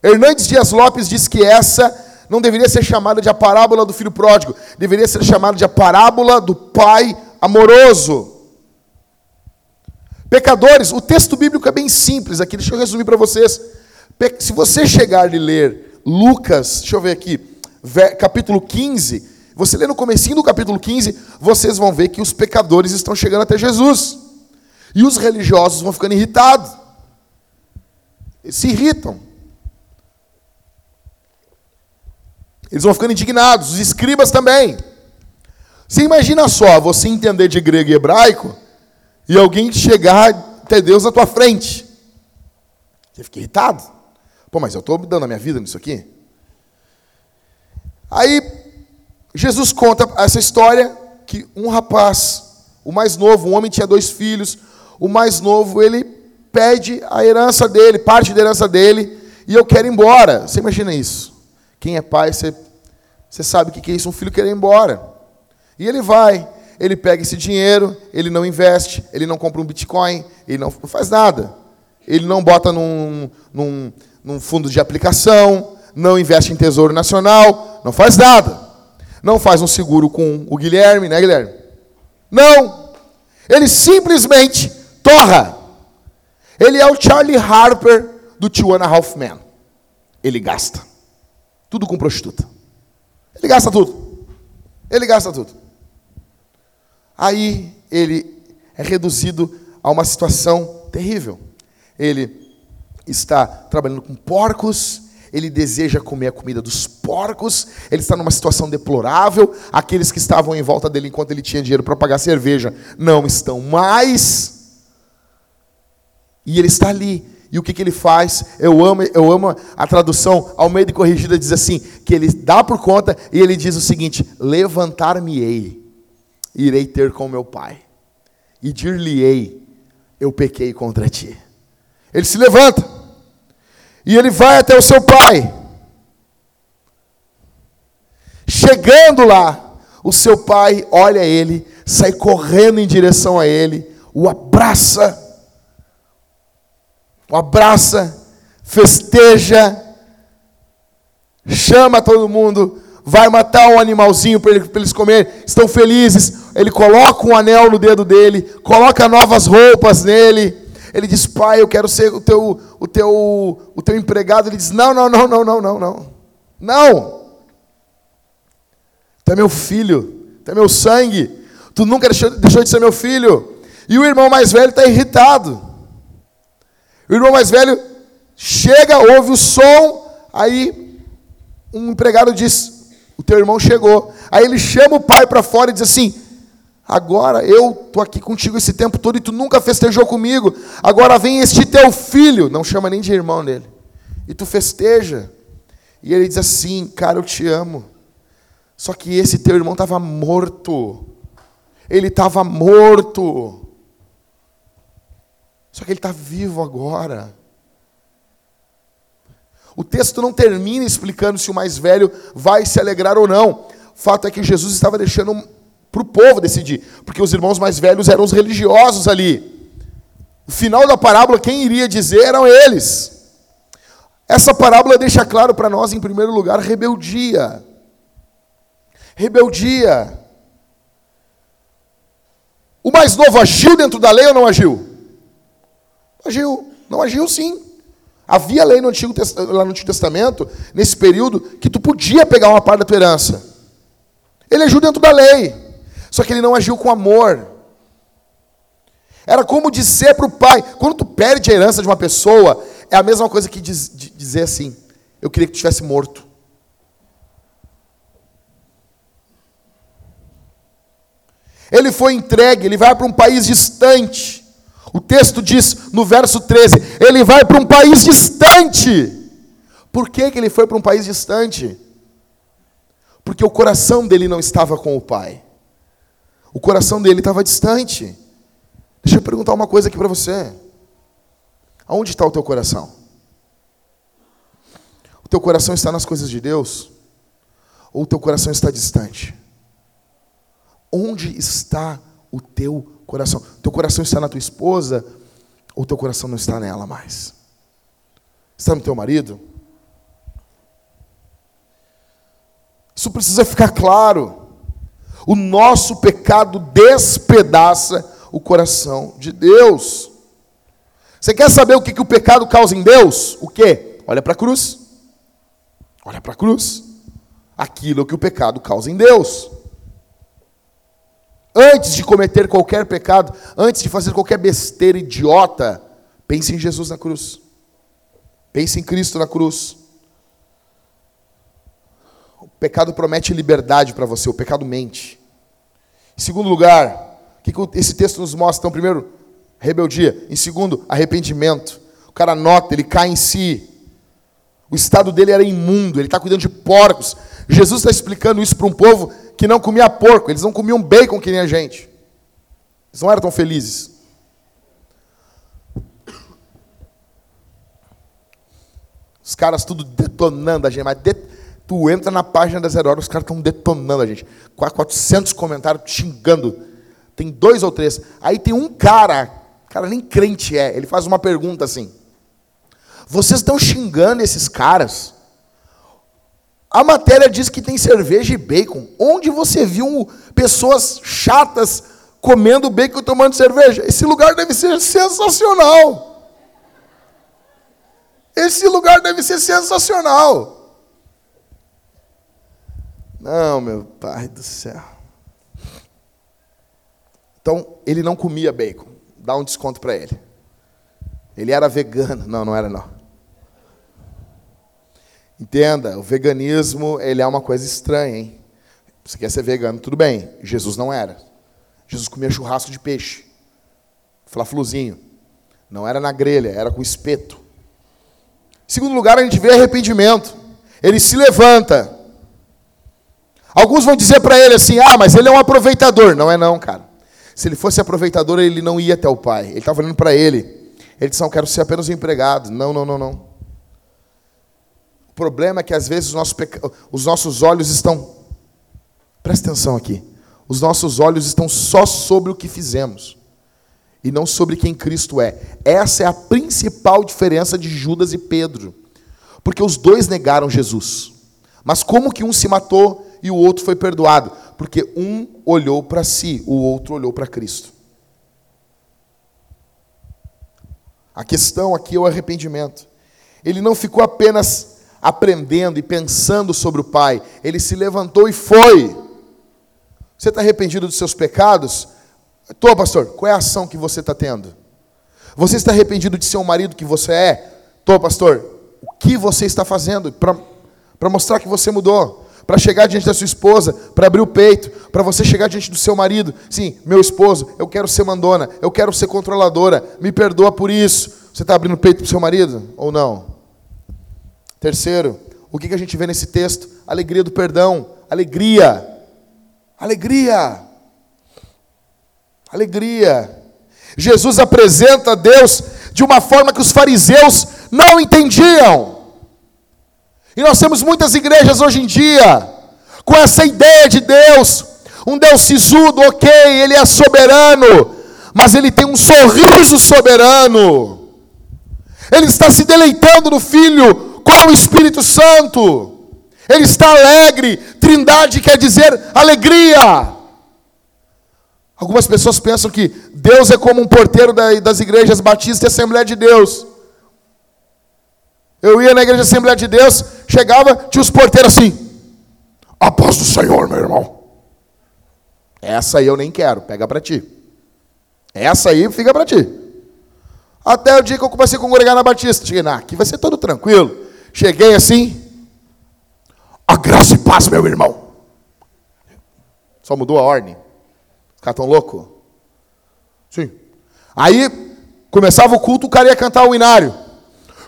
Hernandes Dias Lopes diz que essa não deveria ser chamada de a parábola do filho pródigo, deveria ser chamada de a parábola do pai amoroso. Pecadores, o texto bíblico é bem simples aqui, deixa eu resumir para vocês. Se você chegar e ler Lucas, deixa eu ver aqui, capítulo 15, você lê no comecinho do capítulo 15, vocês vão ver que os pecadores estão chegando até Jesus. E os religiosos vão ficando irritados. Eles se irritam. Eles vão ficando indignados, os escribas também. Você imagina só, você entender de grego e hebraico e alguém chegar até Deus na tua frente. Você fica irritado. Pô, mas eu estou dando a minha vida nisso aqui. Aí, Jesus conta essa história que um rapaz, o mais novo, um homem tinha dois filhos, o mais novo, ele pede a herança dele, parte da herança dele, e eu quero ir embora. Você imagina isso? Quem é pai, você, você sabe o que é isso, um filho querer ir embora. E ele vai, ele pega esse dinheiro, ele não investe, ele não compra um Bitcoin, ele não faz nada. Ele não bota num, num, num fundo de aplicação, não investe em tesouro nacional, não faz nada. Não faz um seguro com o Guilherme, né, Guilherme? Não! Ele simplesmente torra. Ele é o Charlie Harper do Tijuana Half Man. Ele gasta. Tudo com prostituta. Ele gasta tudo. Ele gasta tudo. Aí ele é reduzido a uma situação terrível. Ele está trabalhando com porcos, ele deseja comer a comida dos porcos, ele está numa situação deplorável. Aqueles que estavam em volta dele enquanto ele tinha dinheiro para pagar cerveja não estão mais. E ele está ali. E o que, que ele faz? Eu amo, eu amo a tradução de corrigida diz assim, que ele dá por conta e ele diz o seguinte: levantar-me-ei, irei ter com meu pai, e dir-lhe-ei, eu pequei contra ti. Ele se levanta e ele vai até o seu pai. Chegando lá, o seu pai olha ele, sai correndo em direção a ele, o abraça abraça, festeja, chama todo mundo, vai matar um animalzinho para eles comerem, estão felizes. Ele coloca um anel no dedo dele, coloca novas roupas nele. Ele diz: Pai, eu quero ser o teu, o teu, o teu empregado. Ele diz: Não, não, não, não, não, não, não. Não. Tu é meu filho, tu é meu sangue. Tu nunca deixou, deixou de ser meu filho. E o irmão mais velho está irritado. O irmão mais velho chega, ouve o som, aí um empregado diz: O teu irmão chegou. Aí ele chama o pai para fora e diz assim: Agora eu estou aqui contigo esse tempo todo e tu nunca festejou comigo. Agora vem este teu filho, não chama nem de irmão dele, e tu festeja. E ele diz assim: Cara, eu te amo. Só que esse teu irmão estava morto. Ele estava morto. Só que ele está vivo agora. O texto não termina explicando se o mais velho vai se alegrar ou não. O fato é que Jesus estava deixando para o povo decidir, porque os irmãos mais velhos eram os religiosos ali. O final da parábola, quem iria dizer eram eles. Essa parábola deixa claro para nós, em primeiro lugar, rebeldia. Rebeldia. O mais novo agiu dentro da lei ou não agiu? Agiu. Não agiu sim. Havia lei no Antigo, lá no Antigo Testamento, nesse período, que tu podia pegar uma parte da tua herança. Ele agiu dentro da lei. Só que ele não agiu com amor. Era como dizer para o pai: quando tu perde a herança de uma pessoa, é a mesma coisa que diz, dizer assim: eu queria que tu tivesse morto. Ele foi entregue, ele vai para um país distante. O texto diz no verso 13: ele vai para um país distante. Por que, que ele foi para um país distante? Porque o coração dele não estava com o pai. O coração dele estava distante. Deixa eu perguntar uma coisa aqui para você. Aonde está o teu coração? O teu coração está nas coisas de Deus? Ou o teu coração está distante? Onde está o teu coração? O teu coração está na tua esposa? Ou o teu coração não está nela mais? Está no teu marido? Isso precisa ficar claro. O nosso pecado despedaça o coração de Deus. Você quer saber o que, que o pecado causa em Deus? O que? Olha para a cruz. Olha para a cruz. Aquilo que o pecado causa em Deus. Antes de cometer qualquer pecado, antes de fazer qualquer besteira idiota, pense em Jesus na cruz. Pense em Cristo na cruz. O pecado promete liberdade para você, o pecado mente. Em segundo lugar, o que esse texto nos mostra? Então, primeiro, rebeldia. Em segundo, arrependimento. O cara nota, ele cai em si. O estado dele era imundo, ele está cuidando de porcos. Jesus está explicando isso para um povo que não comia porco, eles não comiam bacon que nem a gente. Eles não eram tão felizes. Os caras tudo detonando a gente, mas det... tu entra na página da Zero Hora, os caras estão detonando a gente. 400 comentários xingando. Tem dois ou três. Aí tem um cara, cara nem crente é, ele faz uma pergunta assim. Vocês estão xingando esses caras? A matéria diz que tem cerveja e bacon. Onde você viu pessoas chatas comendo bacon e tomando cerveja? Esse lugar deve ser sensacional. Esse lugar deve ser sensacional. Não, meu pai do céu. Então, ele não comia bacon. Dá um desconto para ele. Ele era vegano. Não, não era não. Entenda, o veganismo, ele é uma coisa estranha, hein? Você quer ser vegano, tudo bem. Jesus não era. Jesus comia churrasco de peixe. Flafluzinho. Não era na grelha, era com espeto. Segundo lugar, a gente vê arrependimento. Ele se levanta. Alguns vão dizer para ele assim: ah, mas ele é um aproveitador. Não é, não, cara. Se ele fosse aproveitador, ele não ia até o pai. Ele estava olhando para ele. Ele disse: não, quero ser apenas um empregado. Não, não, não, não. O problema é que às vezes os nossos, peca... os nossos olhos estão. Presta atenção aqui. Os nossos olhos estão só sobre o que fizemos e não sobre quem Cristo é. Essa é a principal diferença de Judas e Pedro. Porque os dois negaram Jesus. Mas como que um se matou e o outro foi perdoado? Porque um olhou para si, o outro olhou para Cristo. A questão aqui é o arrependimento. Ele não ficou apenas aprendendo e pensando sobre o Pai, ele se levantou e foi. Você está arrependido dos seus pecados? Tô, pastor, qual é a ação que você está tendo? Você está arrependido de ser um marido que você é? Tô, pastor, o que você está fazendo para mostrar que você mudou? Para chegar diante da sua esposa, para abrir o peito, para você chegar diante do seu marido. Sim, meu esposo, eu quero ser mandona, eu quero ser controladora, me perdoa por isso. Você está abrindo o peito para o seu marido ou não? Terceiro, o que a gente vê nesse texto? Alegria do perdão. Alegria. Alegria. Alegria. Jesus apresenta Deus de uma forma que os fariseus não entendiam. E nós temos muitas igrejas hoje em dia com essa ideia de Deus, um Deus sisudo, ok, ele é soberano, mas ele tem um sorriso soberano. Ele está se deleitando no Filho com o Espírito Santo. Ele está alegre. Trindade quer dizer alegria. Algumas pessoas pensam que Deus é como um porteiro das igrejas batistas e Assembleia de Deus. Eu ia na igreja Assembleia de Deus, chegava, tinha os porteiros assim. A paz do Senhor, meu irmão. Essa aí eu nem quero, pega para ti. Essa aí fica para ti. Até o dia que eu comecei a congregar na Batista. Cheguei, nah, aqui vai ser todo tranquilo. Cheguei assim. A graça e paz, meu irmão. Só mudou a ordem. Ficar tão louco? Sim. Aí, começava o culto, o cara ia cantar o inário.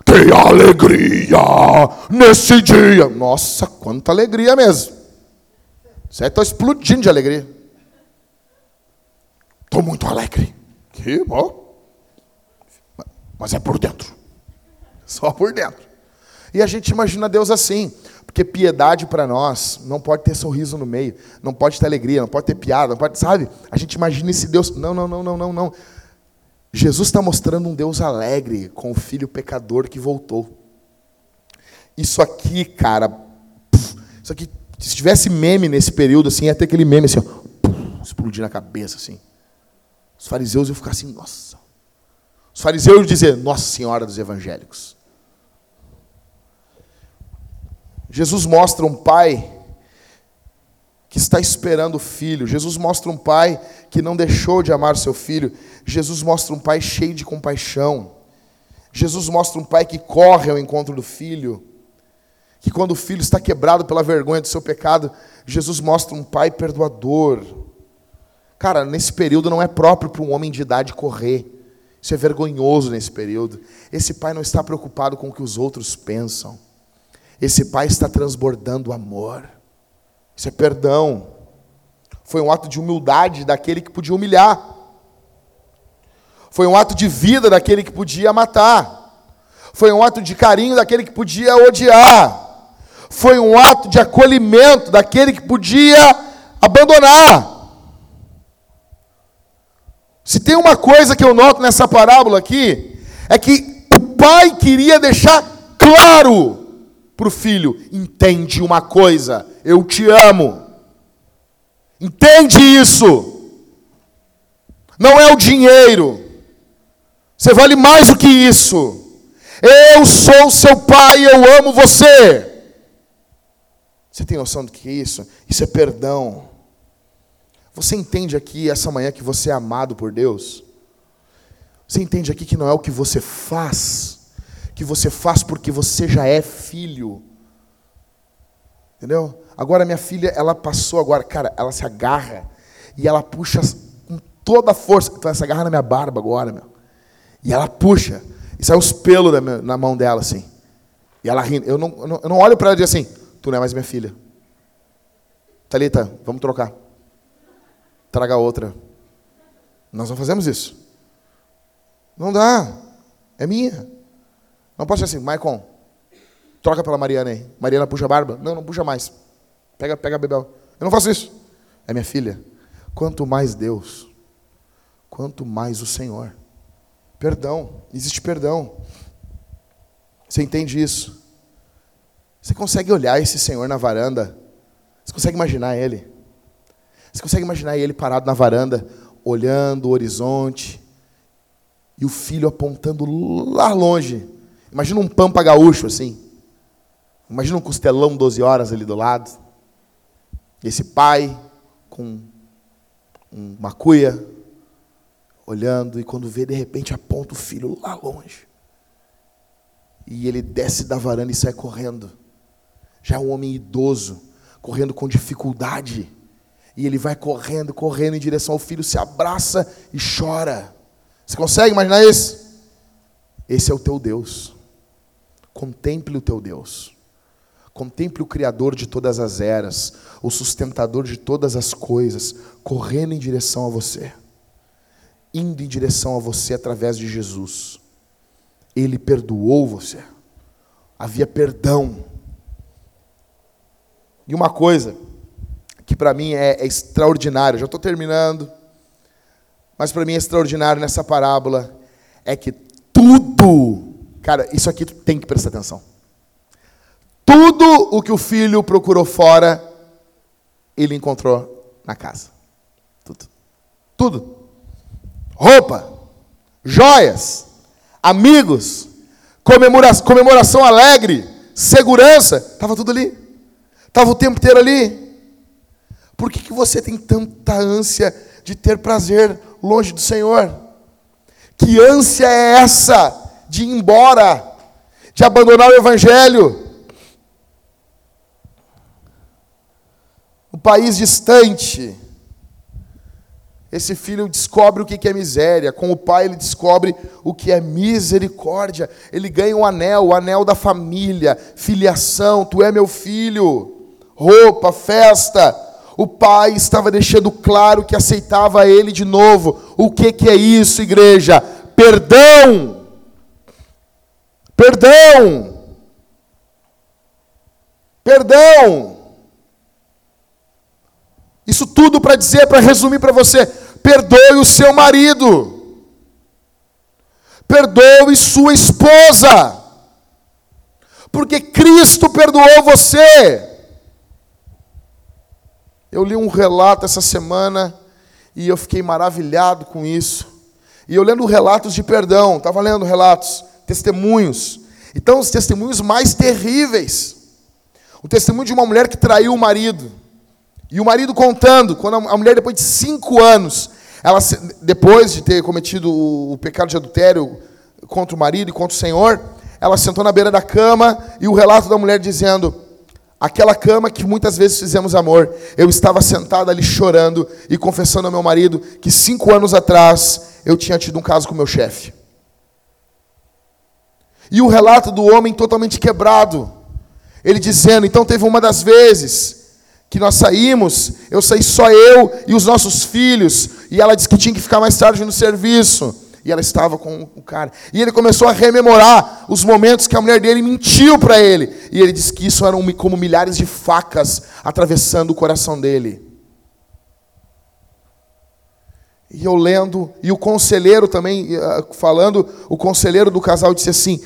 Que alegria nesse dia. Nossa, quanta alegria mesmo. Você está explodindo de alegria. Estou muito alegre. Que bom. Mas é por dentro. Só por dentro. E a gente imagina Deus assim. Porque piedade para nós não pode ter sorriso no meio, não pode ter alegria, não pode ter piada, não pode, sabe? A gente imagina esse Deus. Não, não, não, não, não, não. Jesus está mostrando um Deus alegre com o filho pecador que voltou. Isso aqui, cara, isso aqui, se tivesse meme nesse período, assim, ia ter aquele meme assim, ó, explodir na cabeça, assim. Os fariseus iam ficar assim, nossa. Os fariseus iam dizer, Nossa Senhora dos Evangélicos. Jesus mostra um pai que está esperando o filho. Jesus mostra um pai que não deixou de amar seu filho. Jesus mostra um pai cheio de compaixão. Jesus mostra um pai que corre ao encontro do filho. Que quando o filho está quebrado pela vergonha do seu pecado, Jesus mostra um pai perdoador. Cara, nesse período não é próprio para um homem de idade correr. Isso é vergonhoso nesse período. Esse pai não está preocupado com o que os outros pensam. Esse pai está transbordando amor. Isso é perdão. Foi um ato de humildade daquele que podia humilhar. Foi um ato de vida daquele que podia matar. Foi um ato de carinho daquele que podia odiar. Foi um ato de acolhimento daquele que podia abandonar. Se tem uma coisa que eu noto nessa parábola aqui, é que o pai queria deixar claro para o filho: entende uma coisa, eu te amo. Entende isso. Não é o dinheiro. Você vale mais do que isso. Eu sou seu pai, eu amo você. Você tem noção do que é isso? Isso é perdão. Você entende aqui essa manhã que você é amado por Deus? Você entende aqui que não é o que você faz, que você faz porque você já é filho. Entendeu? Agora minha filha, ela passou agora, cara, ela se agarra e ela puxa com toda a força. Então ela se agarra na minha barba agora, meu. E ela puxa. E sai os pelos na mão dela, assim. E ela rindo. Eu não, eu não, eu não olho para ela e digo assim, tu não é mais minha filha. Talita, vamos trocar. Traga outra. Nós não fazemos isso. Não dá. É minha. Não pode ser assim, Maicon, troca pela Mariana aí. Mariana puxa a barba? Não, não puxa mais. Pega, pega Bebel. Eu não faço isso. É minha filha. Quanto mais Deus, quanto mais o Senhor. Perdão, existe perdão. Você entende isso? Você consegue olhar esse Senhor na varanda? Você consegue imaginar ele? Você consegue imaginar ele parado na varanda, olhando o horizonte, e o filho apontando lá longe. Imagina um pampa gaúcho assim. Imagina um costelão 12 horas ali do lado. Esse pai com uma cuia olhando, e quando vê, de repente aponta o filho lá longe. E ele desce da varanda e sai correndo. Já é um homem idoso, correndo com dificuldade. E ele vai correndo, correndo em direção ao filho, se abraça e chora. Você consegue imaginar isso? Esse é o teu Deus. Contemple o teu Deus. Contemple o Criador de todas as eras, o sustentador de todas as coisas, correndo em direção a você indo em direção a você através de Jesus. Ele perdoou você. Havia perdão. E uma coisa que para mim é, é extraordinário, já estou terminando, mas para mim é extraordinário nessa parábola é que tudo, cara, isso aqui tem que prestar atenção. Tudo o que o filho procurou fora, ele encontrou na casa. Tudo. Tudo roupa, joias, amigos, comemoração, alegre, segurança, estava tudo ali. Estava o tempo inteiro ali. Por que, que você tem tanta ânsia de ter prazer longe do Senhor? Que ânsia é essa de ir embora, de abandonar o Evangelho? País distante esse filho descobre o que é miséria. Com o pai, ele descobre o que é misericórdia. Ele ganha um anel, o anel da família, filiação. Tu é meu filho. Roupa, festa. o pai estava deixando claro que aceitava ele de novo. O que, que é isso, igreja? Perdão! Perdão! Perdão! Isso tudo para dizer, para resumir para você: perdoe o seu marido, perdoe sua esposa, porque Cristo perdoou você. Eu li um relato essa semana e eu fiquei maravilhado com isso. E eu lendo relatos de perdão, estava lendo relatos, testemunhos. Então, os testemunhos mais terríveis. O testemunho de uma mulher que traiu o marido. E o marido contando, quando a mulher, depois de cinco anos, ela, depois de ter cometido o pecado de adultério contra o marido e contra o Senhor, ela sentou na beira da cama e o relato da mulher dizendo: Aquela cama que muitas vezes fizemos amor, eu estava sentada ali chorando e confessando ao meu marido que cinco anos atrás eu tinha tido um caso com meu chefe. E o relato do homem totalmente quebrado, ele dizendo: então teve uma das vezes que nós saímos, eu saí só eu e os nossos filhos, e ela disse que tinha que ficar mais tarde no serviço. E ela estava com o cara. E ele começou a rememorar os momentos que a mulher dele mentiu para ele. E ele disse que isso eram como milhares de facas atravessando o coração dele. E eu lendo, e o conselheiro também, eh, falando, o conselheiro do casal disse assim: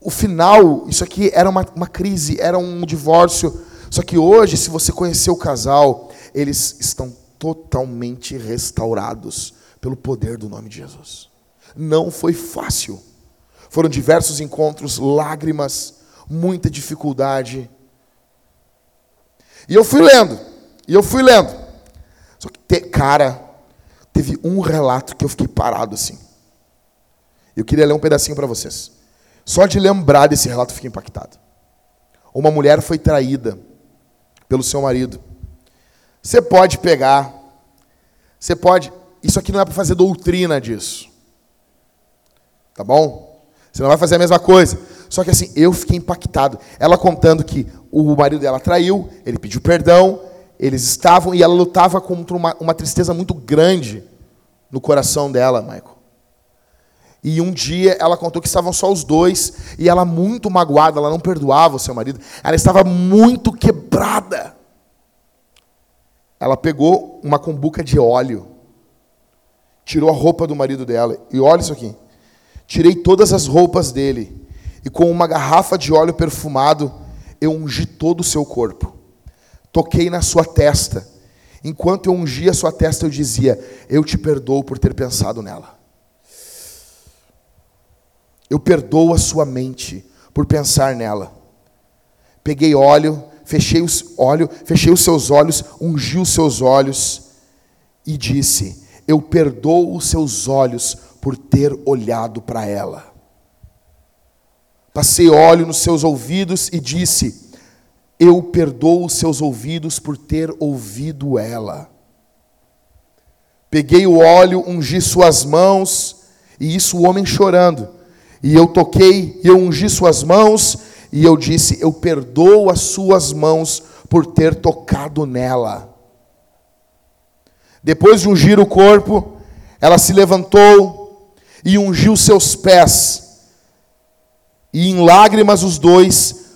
o final, isso aqui era uma, uma crise, era um divórcio só que hoje, se você conhecer o casal, eles estão totalmente restaurados pelo poder do nome de Jesus. Não foi fácil. Foram diversos encontros, lágrimas, muita dificuldade. E eu fui lendo, e eu fui lendo. Só que, cara, teve um relato que eu fiquei parado assim. Eu queria ler um pedacinho para vocês. Só de lembrar desse relato eu fiquei impactado. Uma mulher foi traída pelo seu marido. Você pode pegar, você pode. Isso aqui não é para fazer doutrina disso. Tá bom? Você não vai fazer a mesma coisa. Só que assim, eu fiquei impactado. Ela contando que o marido dela traiu, ele pediu perdão, eles estavam e ela lutava contra uma, uma tristeza muito grande no coração dela, Michael. E um dia ela contou que estavam só os dois, e ela muito magoada, ela não perdoava o seu marido, ela estava muito quebrada. Ela pegou uma cumbuca de óleo, tirou a roupa do marido dela, e olha isso aqui. Tirei todas as roupas dele, e com uma garrafa de óleo perfumado, eu ungi todo o seu corpo. Toquei na sua testa. Enquanto eu ungia a sua testa, eu dizia: Eu te perdoo por ter pensado nela. Eu perdoo a sua mente por pensar nela. Peguei óleo, fechei os óleo, fechei os seus olhos, ungi os seus olhos e disse: Eu perdoo os seus olhos por ter olhado para ela. Passei óleo nos seus ouvidos e disse: Eu perdoo os seus ouvidos por ter ouvido ela. Peguei o óleo, ungi suas mãos, e isso o homem chorando. E eu toquei, e eu ungi suas mãos, e eu disse: Eu perdoo as suas mãos por ter tocado nela. Depois de ungir o corpo, ela se levantou e ungiu seus pés. E em lágrimas os dois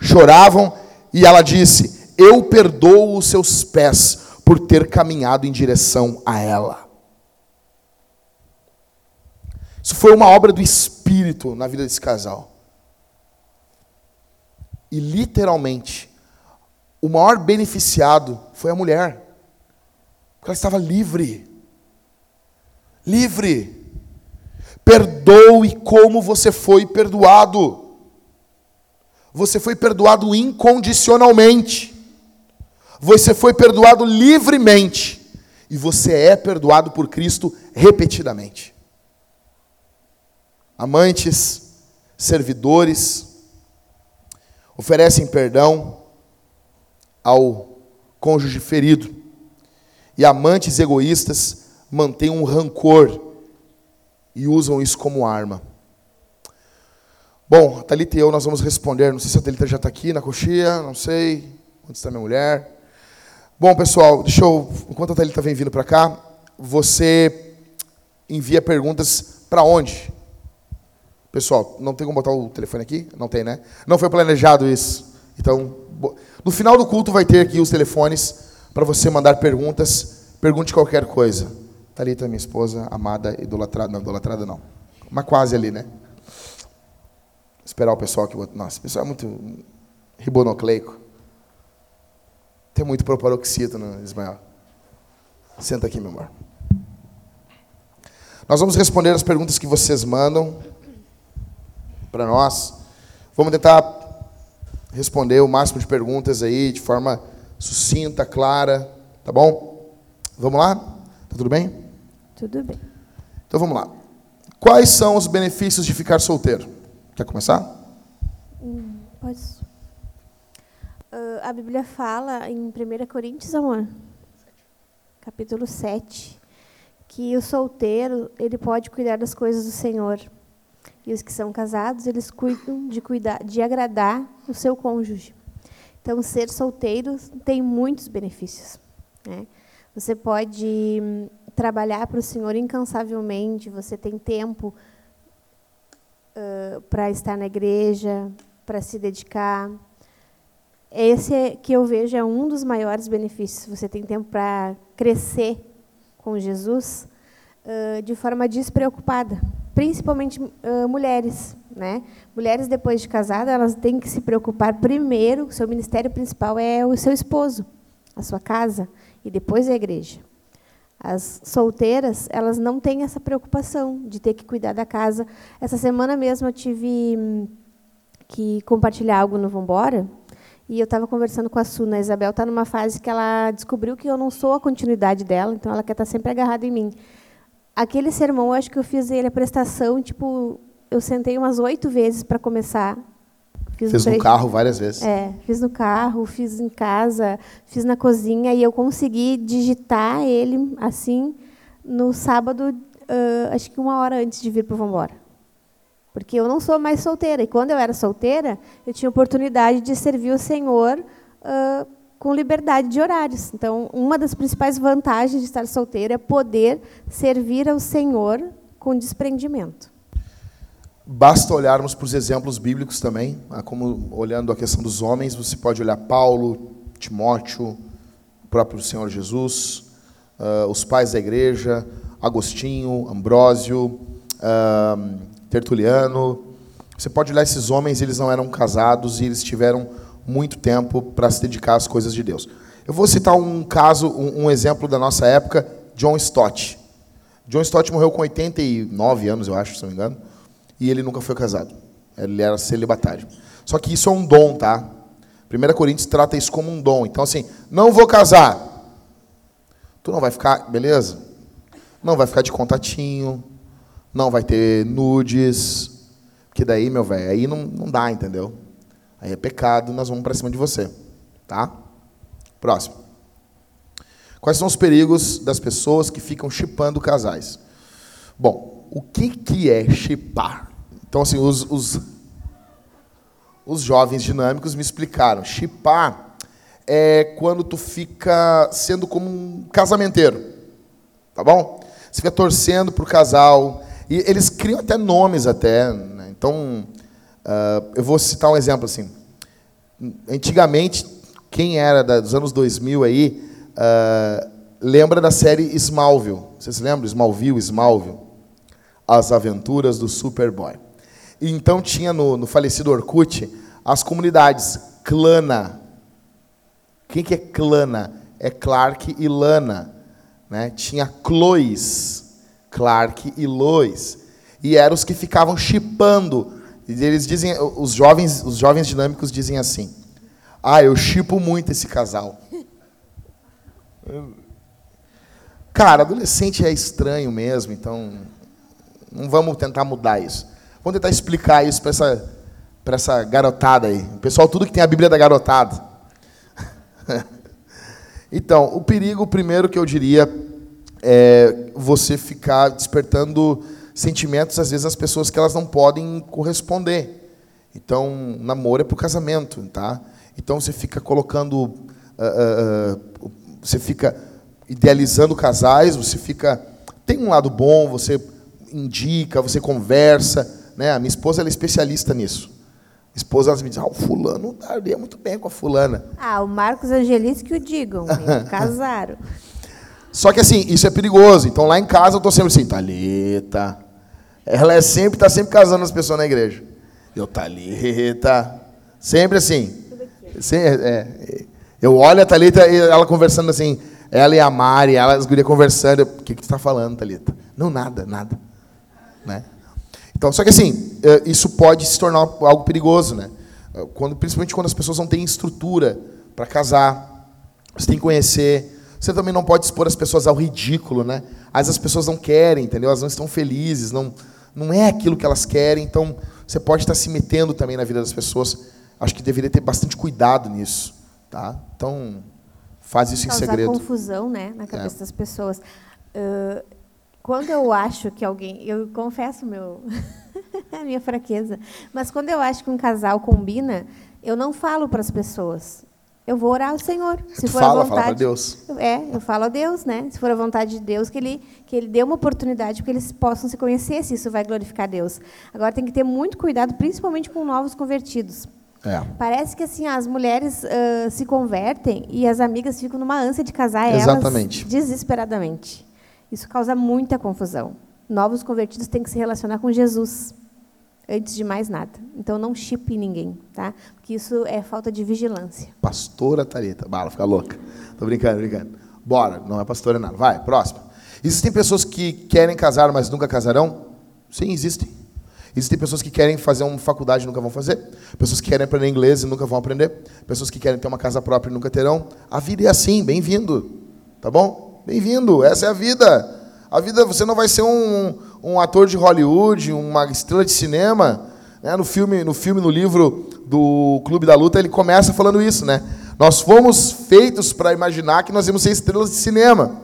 choravam, e ela disse: Eu perdoo os seus pés por ter caminhado em direção a ela. Isso foi uma obra do Espírito na vida desse casal. E literalmente, o maior beneficiado foi a mulher. Porque ela estava livre. Livre. Perdoe como você foi perdoado. Você foi perdoado incondicionalmente. Você foi perdoado livremente. E você é perdoado por Cristo repetidamente amantes, servidores, oferecem perdão ao cônjuge ferido. E amantes egoístas mantêm um rancor e usam isso como arma. Bom, a Thalita e eu nós vamos responder. Não sei se a Thalita já está aqui na coxia, não sei. Onde está minha mulher? Bom, pessoal, deixa eu. Enquanto a Thalita vem vindo para cá, você envia perguntas para onde? Pessoal, não tem como botar o telefone aqui? Não tem, né? Não foi planejado isso. Então, no final do culto vai ter aqui os telefones para você mandar perguntas. Pergunte qualquer coisa. Thalita, minha esposa, amada, idolatrada. Não, idolatrada não. Mas quase ali, né? Esperar o pessoal que. Nossa, o pessoal é muito ribonocleico. Tem muito proparoxítono, Ismael. Senta aqui, meu amor. Nós vamos responder as perguntas que vocês mandam para nós. Vamos tentar responder o máximo de perguntas aí de forma sucinta, clara, tá bom? Vamos lá? Tá tudo bem? Tudo bem. Então vamos lá. Quais são os benefícios de ficar solteiro? Quer começar? Hum, pode. Uh, a Bíblia fala em 1 Coríntios, amor, capítulo 7, que o solteiro ele pode cuidar das coisas do Senhor. E os que são casados, eles cuidam de cuidar, de agradar o seu cônjuge. Então, ser solteiro tem muitos benefícios. Né? Você pode hum, trabalhar para o Senhor incansavelmente, você tem tempo uh, para estar na igreja, para se dedicar. Esse é, que eu vejo é um dos maiores benefícios. Você tem tempo para crescer com Jesus uh, de forma despreocupada, principalmente uh, mulheres. Né? Mulheres depois de casada, elas têm que se preocupar primeiro, o seu ministério principal é o seu esposo, a sua casa, e depois a igreja. As solteiras, elas não têm essa preocupação de ter que cuidar da casa. Essa semana mesmo eu tive hum, que compartilhar algo no Vambora, e eu estava conversando com a Suna. A Isabel está numa fase que ela descobriu que eu não sou a continuidade dela, então ela quer estar tá sempre agarrada em mim. Aquele sermão, eu acho que eu fiz ele a prestação, tipo, eu sentei umas oito vezes para começar. Fiz Fez no carro várias vezes. É, fiz no carro, fiz em casa, fiz na cozinha e eu consegui digitar ele assim no sábado, uh, acho que uma hora antes de vir para o Vambora. Porque eu não sou mais solteira. E quando eu era solteira, eu tinha oportunidade de servir o Senhor uh, com liberdade de horários. Então, uma das principais vantagens de estar solteira é poder servir ao Senhor com desprendimento. Basta olharmos para os exemplos bíblicos também, ah, como olhando a questão dos homens, você pode olhar Paulo, Timóteo, o próprio Senhor Jesus, uh, os pais da igreja, Agostinho, Ambrósio, uh, Tertuliano. Você pode olhar esses homens, eles não eram casados e eles tiveram muito tempo para se dedicar às coisas de Deus. Eu vou citar um caso, um, um exemplo da nossa época, John Stott. John Stott morreu com 89 anos, eu acho, se não me engano, e ele nunca foi casado. Ele era celibatário. Só que isso é um dom, tá? 1 Coríntios trata isso como um dom. Então, assim, não vou casar. Tu não vai ficar, beleza? Não vai ficar de contatinho, não vai ter nudes, porque daí, meu velho, aí não, não dá, entendeu? Aí é pecado, nós vamos para cima de você. Tá? Próximo. Quais são os perigos das pessoas que ficam chipando casais? Bom, o que, que é chipar? Então, assim, os, os, os jovens dinâmicos me explicaram. Chipar é quando tu fica sendo como um casamenteiro. Tá bom? Você fica torcendo para o casal, e eles criam até nomes até. Né? Então, uh, eu vou citar um exemplo assim. Antigamente, quem era dos anos 2000 aí, uh, lembra da série Smallville. Vocês se lembram? Smallville, Smallville. As Aventuras do Superboy. E então tinha no, no falecido Orkut as comunidades Clana. Quem que é Clana? É Clark e Lana. Né? Tinha Chloes Clark e Lois. E eram os que ficavam chipando. E eles dizem, os jovens, os jovens dinâmicos dizem assim: "Ah, eu chipo muito esse casal". Cara, adolescente é estranho mesmo, então não vamos tentar mudar isso. Vamos tentar explicar isso para essa para essa garotada aí. O pessoal tudo que tem a Bíblia da garotada. então, o perigo primeiro que eu diria é, você ficar despertando sentimentos, às vezes, às pessoas que elas não podem corresponder. Então, namoro é para o casamento, tá? Então, você fica colocando uh, uh, você fica idealizando casais, você fica tem um lado bom, você indica, você conversa, né? A minha esposa ela é especialista nisso. A esposa ela me diz: "Ah, o fulano daria muito bem com a fulana". Ah, o Marcos Angelis que o digam, casaram. Só que assim, isso é perigoso. Então lá em casa eu tô sempre assim, Talita. Ela é sempre tá sempre casando as pessoas na igreja. Eu Talita, sempre assim. É, é, eu olho a Thalita e ela conversando assim, ela e a Mari, ela, as gurias conversando. O que, que tu está falando, Thalita? Não, nada, nada. Né? Então, só que assim, é, isso pode se tornar algo perigoso, né? Quando, principalmente quando as pessoas não têm estrutura para casar, você tem que conhecer. Você também não pode expor as pessoas ao ridículo, né? Vezes as pessoas não querem, entendeu? Elas não estão felizes, não, não é aquilo que elas querem, então você pode estar se metendo também na vida das pessoas. Acho que deveria ter bastante cuidado nisso. Tá? Então, faz isso em segredo. confusão né, na cabeça é. das pessoas. Uh, quando eu acho que alguém. Eu confesso meu, a minha fraqueza. Mas quando eu acho que um casal combina, eu não falo para as pessoas. Eu vou orar ao Senhor. Se tu for fala, a vontade, fala Deus. É, eu falo a Deus, né? Se for a vontade de Deus, que ele, que ele dê uma oportunidade para que eles possam se conhecer, se isso vai glorificar Deus. Agora tem que ter muito cuidado, principalmente com novos convertidos. É. Parece que assim as mulheres uh, se convertem e as amigas ficam numa ânsia de casar Exatamente. elas desesperadamente. Isso causa muita confusão. Novos convertidos têm que se relacionar com Jesus antes de mais nada. Então não chipe ninguém, tá? Porque isso é falta de vigilância. Pastora Tarita, bala, fica louca. Tô brincando, brincando. Bora, não é pastora nada. Vai, próximo. Existem pessoas que querem casar, mas nunca casarão? Sim, existem. Existem pessoas que querem fazer uma faculdade e nunca vão fazer. Pessoas que querem aprender inglês e nunca vão aprender. Pessoas que querem ter uma casa própria e nunca terão. A vida é assim, bem-vindo. Tá bom? Bem-vindo, essa é a vida. A vida, você não vai ser um, um ator de Hollywood, uma estrela de cinema. Né? No, filme, no filme, no livro do Clube da Luta, ele começa falando isso. Né? Nós fomos feitos para imaginar que nós íamos ser estrelas de cinema.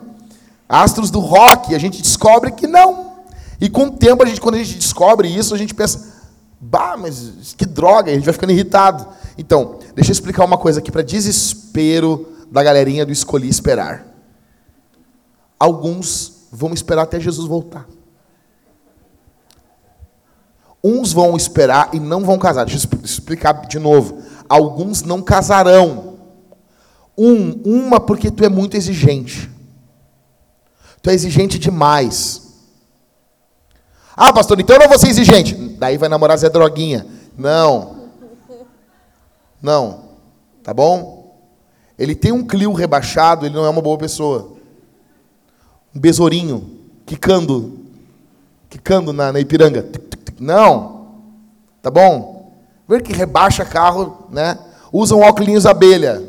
Astros do rock, a gente descobre que não. E com o tempo, a gente, quando a gente descobre isso, a gente pensa, bah, mas que droga, a gente vai ficando irritado. Então, deixa eu explicar uma coisa aqui para desespero da galerinha do Escolhi Esperar. Alguns vão esperar até Jesus voltar. Uns vão esperar e não vão casar. Deixa eu explicar de novo. Alguns não casarão. Um, uma porque tu é muito exigente. Tu é exigente demais. Ah, pastor, então eu não vou ser exigente. Daí vai namorar Zé Droguinha. Não. Não. Tá bom? Ele tem um Clio rebaixado, ele não é uma boa pessoa. Um besourinho, quicando, quicando na, na Ipiranga. Não. Tá bom? Vê que rebaixa carro, né? Usam óculos abelha.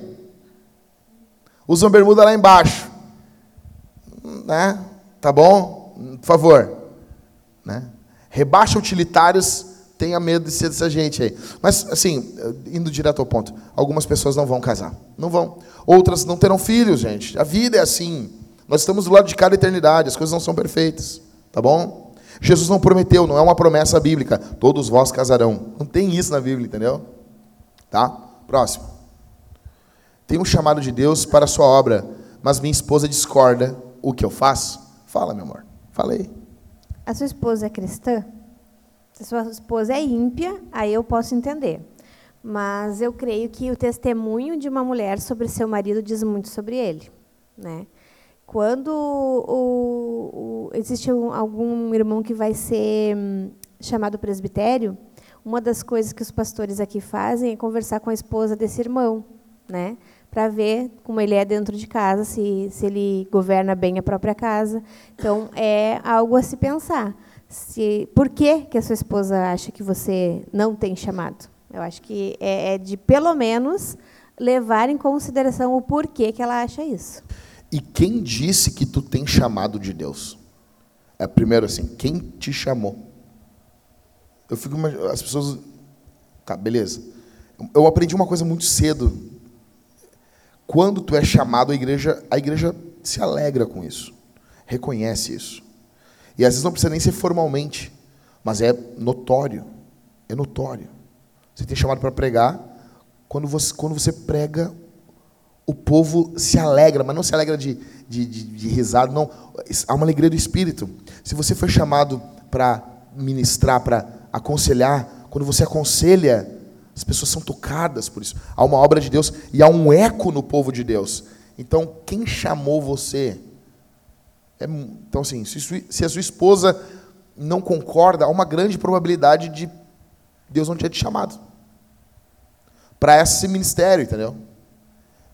Usam bermuda lá embaixo. Né? Tá bom? Por favor. Né? Rebaixa utilitários, tenha medo de ser dessa gente aí. Mas, assim, indo direto ao ponto, algumas pessoas não vão casar. Não vão. Outras não terão filhos, gente. A vida é assim. Nós estamos do lado de cada eternidade, as coisas não são perfeitas. Tá bom? Jesus não prometeu, não é uma promessa bíblica. Todos vós casarão. Não tem isso na Bíblia, entendeu? Tá? Próximo. Tem um chamado de Deus para a sua obra, mas minha esposa discorda. O que eu faço? Fala, meu amor. Falei. A sua esposa é cristã? Se a sua esposa é ímpia, aí eu posso entender. Mas eu creio que o testemunho de uma mulher sobre seu marido diz muito sobre ele. Né? Quando o, o, existe um, algum irmão que vai ser hum, chamado presbitério, uma das coisas que os pastores aqui fazem é conversar com a esposa desse irmão, né? para ver como ele é dentro de casa, se, se ele governa bem a própria casa. Então, é algo a se pensar. Se, por que, que a sua esposa acha que você não tem chamado? Eu acho que é, é de, pelo menos, levar em consideração o porquê que ela acha isso. E quem disse que tu tem chamado de Deus? É primeiro assim, quem te chamou? Eu fico as pessoas, tá, beleza. Eu aprendi uma coisa muito cedo quando tu é chamado, a igreja, a igreja se alegra com isso, reconhece isso. E às vezes não precisa nem ser formalmente, mas é notório. É notório. Você tem chamado para pregar, quando você, quando você prega, o povo se alegra, mas não se alegra de, de, de, de risada, não. Há uma alegria do espírito. Se você foi chamado para ministrar, para aconselhar, quando você aconselha, as pessoas são tocadas por isso. Há uma obra de Deus e há um eco no povo de Deus. Então, quem chamou você? É, então, assim, se, se a sua esposa não concorda, há uma grande probabilidade de Deus não ter te chamado para esse ministério, entendeu?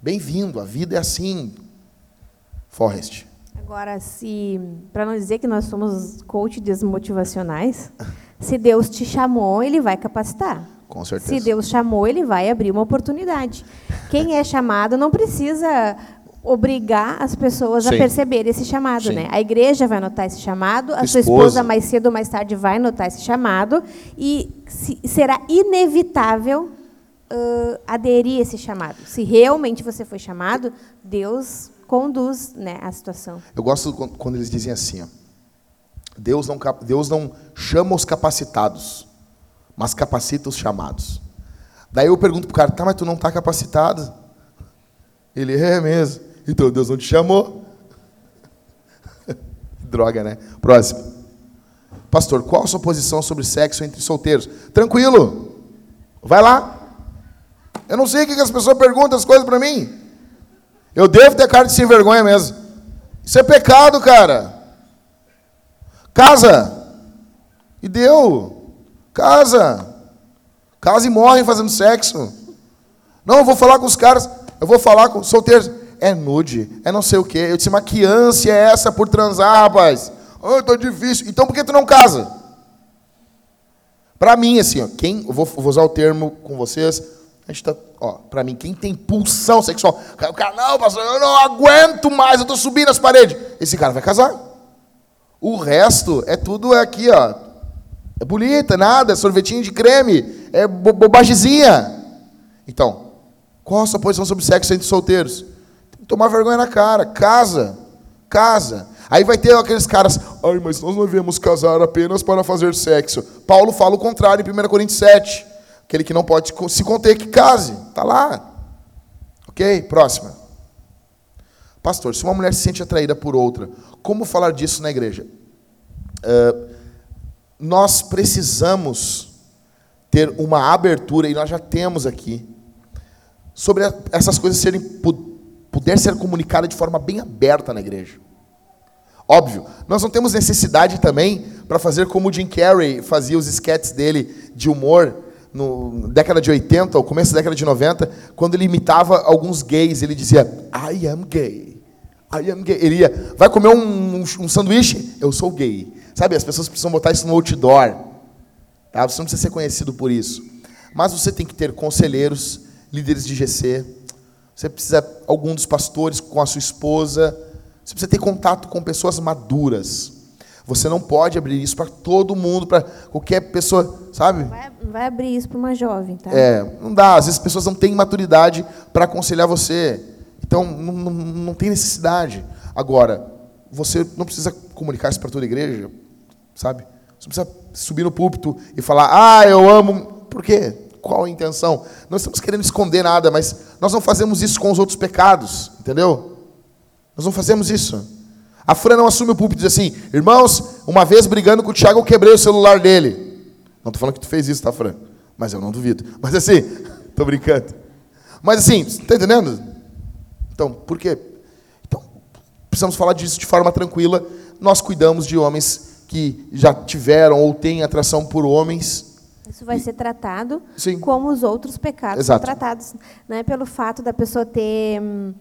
Bem-vindo, a vida é assim. Forrest. Agora, se para não dizer que nós somos coaches motivacionais, se Deus te chamou, ele vai capacitar. Com certeza. Se Deus chamou, ele vai abrir uma oportunidade. Quem é chamado não precisa obrigar as pessoas Sim. a perceber esse chamado, Sim. né? A igreja vai notar esse chamado, a sua esposa mais cedo ou mais tarde vai notar esse chamado e se, será inevitável uh, aderir a esse chamado. Se realmente você foi chamado, Deus conduz né, a situação. Eu gosto quando eles dizem assim: ó, Deus, não, Deus não chama os capacitados, mas capacita os chamados. Daí eu pergunto para o cara: tá, mas tu não está capacitado? Ele é mesmo. Então Deus não te chamou. Droga, né? Próximo. Pastor, qual a sua posição sobre sexo entre solteiros? Tranquilo. Vai lá. Eu não sei o que as pessoas perguntam as coisas para mim. Eu devo ter cara de sem vergonha mesmo. Isso é pecado, cara. Casa. E deu. Casa. Casa e morrem fazendo sexo. Não, eu vou falar com os caras. Eu vou falar com solteiros. É nude. É não sei o quê. Eu disse, mas que ânsia é essa por transar, rapaz? Oh, tô difícil. Então por que tu não casa? Para mim, assim, ó, quem. Eu vou, vou usar o termo com vocês a gente tá, ó, para mim, quem tem pulsão sexual, o cara, não, pastor, eu não aguento mais, eu estou subindo as paredes. Esse cara vai casar. O resto é tudo aqui, ó. É bonita, nada, é sorvetinho de creme, é bo bobagemzinha. Então, qual a sua posição sobre sexo entre solteiros? Tem que tomar vergonha na cara, casa, casa. Aí vai ter aqueles caras, ai, mas nós não devemos casar apenas para fazer sexo. Paulo fala o contrário em 1 Coríntios 7. Aquele que não pode se conter, que case. Está lá. Ok? Próxima. Pastor, se uma mulher se sente atraída por outra, como falar disso na igreja? Uh, nós precisamos ter uma abertura, e nós já temos aqui, sobre essas coisas serem, ser comunicada de forma bem aberta na igreja. Óbvio, nós não temos necessidade também para fazer como o Jim Carrey fazia os sketches dele de humor, no década de 80, ou começo da década de 90, quando ele imitava alguns gays, ele dizia, I am gay. I am gay. Ele ia, vai comer um, um, um sanduíche? Eu sou gay. Sabe, as pessoas precisam botar isso no outdoor. Tá? Você não precisa ser conhecido por isso. Mas você tem que ter conselheiros, líderes de GC. Você precisa, algum dos pastores com a sua esposa. Você precisa ter contato com pessoas maduras. Você não pode abrir isso para todo mundo, para qualquer pessoa, sabe? Vai, vai abrir isso para uma jovem, tá? É, não dá. Às vezes as pessoas não têm maturidade para aconselhar você. Então, não, não, não tem necessidade. Agora, você não precisa comunicar isso para toda a igreja, sabe? Você precisa subir no púlpito e falar, ah, eu amo. Por quê? Qual a intenção? Não estamos querendo esconder nada, mas nós não fazemos isso com os outros pecados, entendeu? Nós não fazemos isso. A Fran não assume o púlpito e diz assim: Irmãos, uma vez brigando com o Tiago, eu quebrei o celular dele. Não estou falando que tu fez isso, tá, Fran? Mas eu não duvido. Mas assim, estou brincando. Mas assim, está entendendo? Então, por quê? Então, precisamos falar disso de forma tranquila. Nós cuidamos de homens que já tiveram ou têm atração por homens. Isso vai e... ser tratado Sim. como os outros pecados Exato. são tratados. Não é pelo fato da pessoa ter. Hum,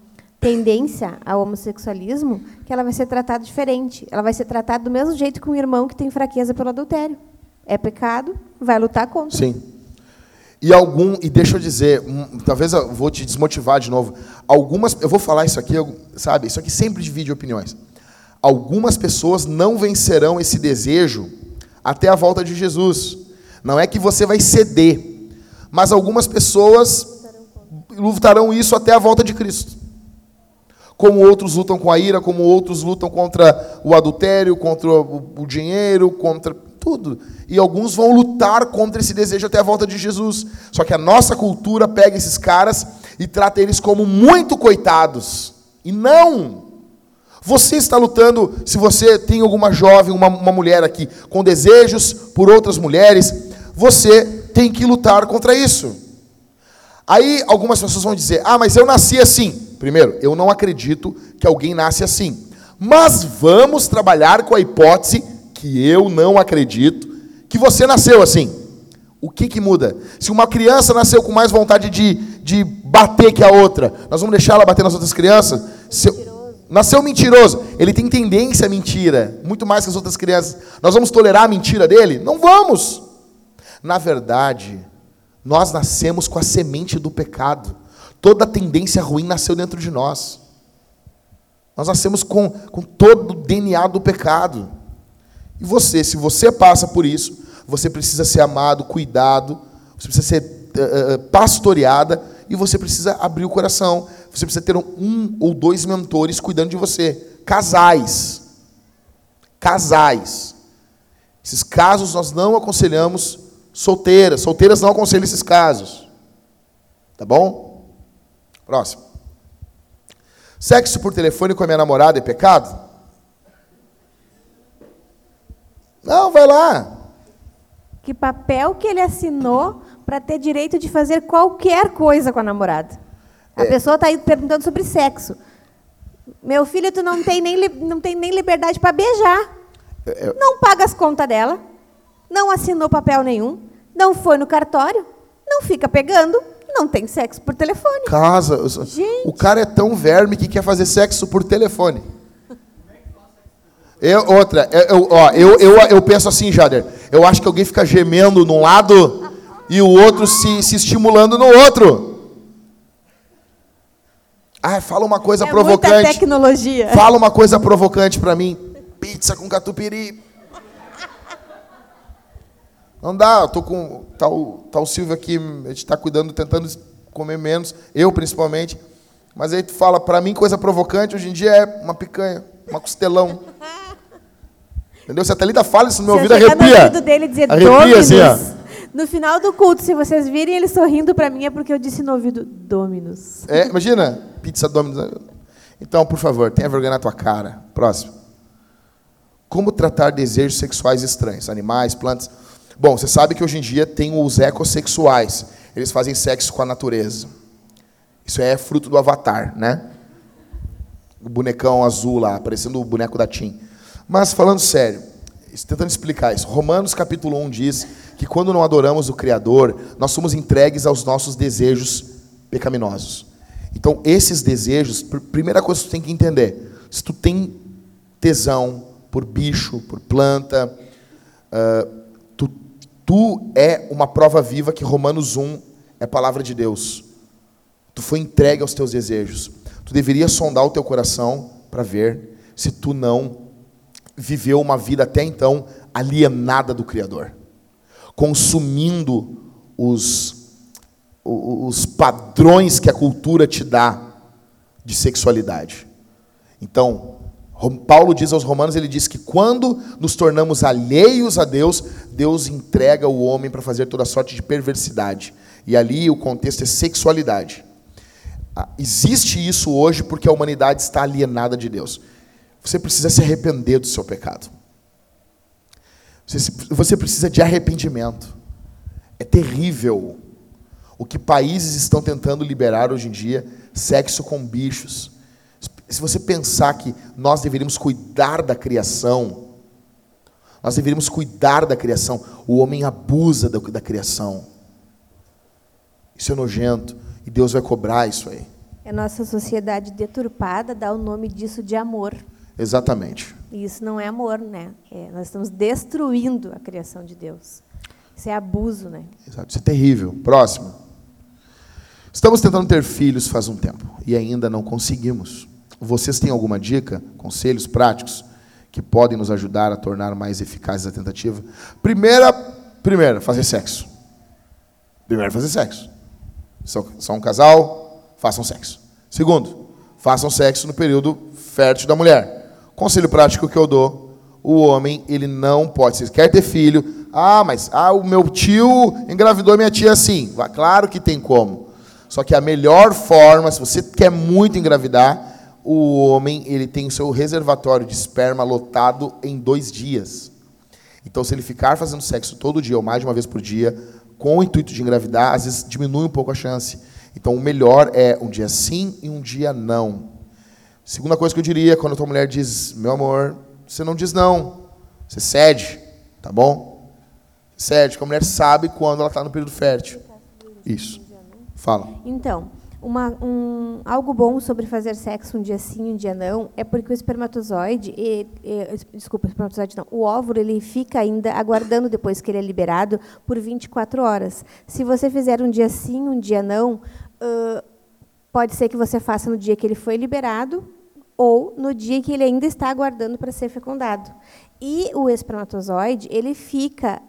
tendência ao homossexualismo, que ela vai ser tratada diferente. Ela vai ser tratada do mesmo jeito que um irmão que tem fraqueza pelo adultério. É pecado, vai lutar contra. Sim. E algum, e deixa eu dizer, talvez eu vou te desmotivar de novo. Algumas, eu vou falar isso aqui, sabe? Isso aqui sempre divide opiniões. Algumas pessoas não vencerão esse desejo até a volta de Jesus. Não é que você vai ceder, mas algumas pessoas lutarão isso até a volta de Cristo como outros lutam com a ira, como outros lutam contra o adultério, contra o dinheiro, contra. Tudo. E alguns vão lutar contra esse desejo até a volta de Jesus. Só que a nossa cultura pega esses caras e trata eles como muito coitados. E não! Você está lutando, se você tem alguma jovem, uma, uma mulher aqui, com desejos por outras mulheres, você tem que lutar contra isso. Aí algumas pessoas vão dizer: ah, mas eu nasci assim. Primeiro, eu não acredito que alguém nasce assim. Mas vamos trabalhar com a hipótese que eu não acredito que você nasceu assim. O que, que muda? Se uma criança nasceu com mais vontade de, de bater que a outra, nós vamos deixar ela bater nas outras crianças? Se, nasceu mentiroso, ele tem tendência à mentira, muito mais que as outras crianças. Nós vamos tolerar a mentira dele? Não vamos. Na verdade, nós nascemos com a semente do pecado. Toda tendência ruim nasceu dentro de nós. Nós nascemos com, com todo o DNA do pecado. E você, se você passa por isso, você precisa ser amado, cuidado, você precisa ser uh, pastoreada e você precisa abrir o coração. Você precisa ter um ou dois mentores cuidando de você. Casais. Casais. Esses casos nós não aconselhamos solteiras. Solteiras não aconselham esses casos. Tá bom? Próximo. Sexo por telefone com a minha namorada é pecado? Não, vai lá. Que papel que ele assinou para ter direito de fazer qualquer coisa com a namorada? A é. pessoa está perguntando sobre sexo. Meu filho, tu não tem nem, não tem nem liberdade para beijar. É, é... Não paga as contas dela não assinou papel nenhum, não foi no cartório, não fica pegando, não tem sexo por telefone. Casa. Gente. O cara é tão verme que quer fazer sexo por telefone. Eu, outra, eu, ó, eu, eu, eu penso assim, Jader. Eu acho que alguém fica gemendo num lado e o outro se, se estimulando no outro. Ah, fala uma coisa é provocante. Muita tecnologia. Fala uma coisa provocante para mim. Pizza com catupiry. Não dá, eu tô com tal, tal Silvio aqui, a gente está cuidando, tentando comer menos, eu principalmente. Mas aí tu fala, para mim, coisa provocante hoje em dia é uma picanha, uma costelão. Entendeu? Se a Thalita fala isso no meu ouvido, arrepia. No ouvido dele dizer arrepia, assim, ó. No final do culto, se vocês virem ele sorrindo para mim, é porque eu disse no ouvido Dominus. É, imagina, pizza Dominus. Então, por favor, tenha vergonha na tua cara. Próximo. Como tratar desejos sexuais estranhos? Animais, plantas. Bom, você sabe que hoje em dia tem os ecossexuais. Eles fazem sexo com a natureza. Isso é fruto do Avatar, né? O bonecão azul lá, parecendo o boneco da Tim. Mas falando sério, tentando explicar isso. Romanos capítulo 1 diz que quando não adoramos o Criador, nós somos entregues aos nossos desejos pecaminosos. Então, esses desejos, primeira coisa que tu tem que entender, se tu tem tesão por bicho, por planta, uh, Tu é uma prova viva que Romanos 1 é palavra de Deus. Tu foi entregue aos teus desejos. Tu deveria sondar o teu coração para ver se tu não viveu uma vida até então alienada do Criador, consumindo os, os padrões que a cultura te dá de sexualidade. Então, Paulo diz aos Romanos, ele diz que quando nos tornamos alheios a Deus, Deus entrega o homem para fazer toda sorte de perversidade. E ali o contexto é sexualidade. Ah, existe isso hoje porque a humanidade está alienada de Deus. Você precisa se arrepender do seu pecado. Você precisa de arrependimento. É terrível o que países estão tentando liberar hoje em dia sexo com bichos se você pensar que nós deveríamos cuidar da criação, nós deveríamos cuidar da criação, o homem abusa da, da criação. Isso é nojento e Deus vai cobrar isso aí. É nossa sociedade deturpada dá o nome disso de amor. Exatamente. E isso não é amor, né? É, nós estamos destruindo a criação de Deus. Isso é abuso, né? Exato. Isso é terrível. Próximo. Estamos tentando ter filhos faz um tempo e ainda não conseguimos. Vocês têm alguma dica, conselhos práticos que podem nos ajudar a tornar mais eficazes a tentativa? Primeira, primeira, fazer sexo. Primeiro, fazer sexo. São, são um casal, façam sexo. Segundo, façam sexo no período fértil da mulher. Conselho prático que eu dou: o homem, ele não pode. Se quer ter filho, ah, mas ah, o meu tio engravidou minha tia assim. Claro que tem como. Só que a melhor forma, se você quer muito engravidar, o homem ele tem o seu reservatório de esperma lotado em dois dias. Então, se ele ficar fazendo sexo todo dia ou mais de uma vez por dia, com o intuito de engravidar, às vezes diminui um pouco a chance. Então, o melhor é um dia sim e um dia não. Segunda coisa que eu diria, quando a tua mulher diz, meu amor, você não diz não, você cede, tá bom? Cede, que a mulher sabe quando ela está no período fértil. Isso. Fala. Então, uma, um, algo bom sobre fazer sexo um dia sim, um dia não, é porque o espermatozoide, e, e, desculpa, o espermatozoide não, o óvulo ele fica ainda aguardando depois que ele é liberado por 24 horas. Se você fizer um dia sim, um dia não, uh, pode ser que você faça no dia que ele foi liberado ou no dia que ele ainda está aguardando para ser fecundado. E o espermatozoide ele fica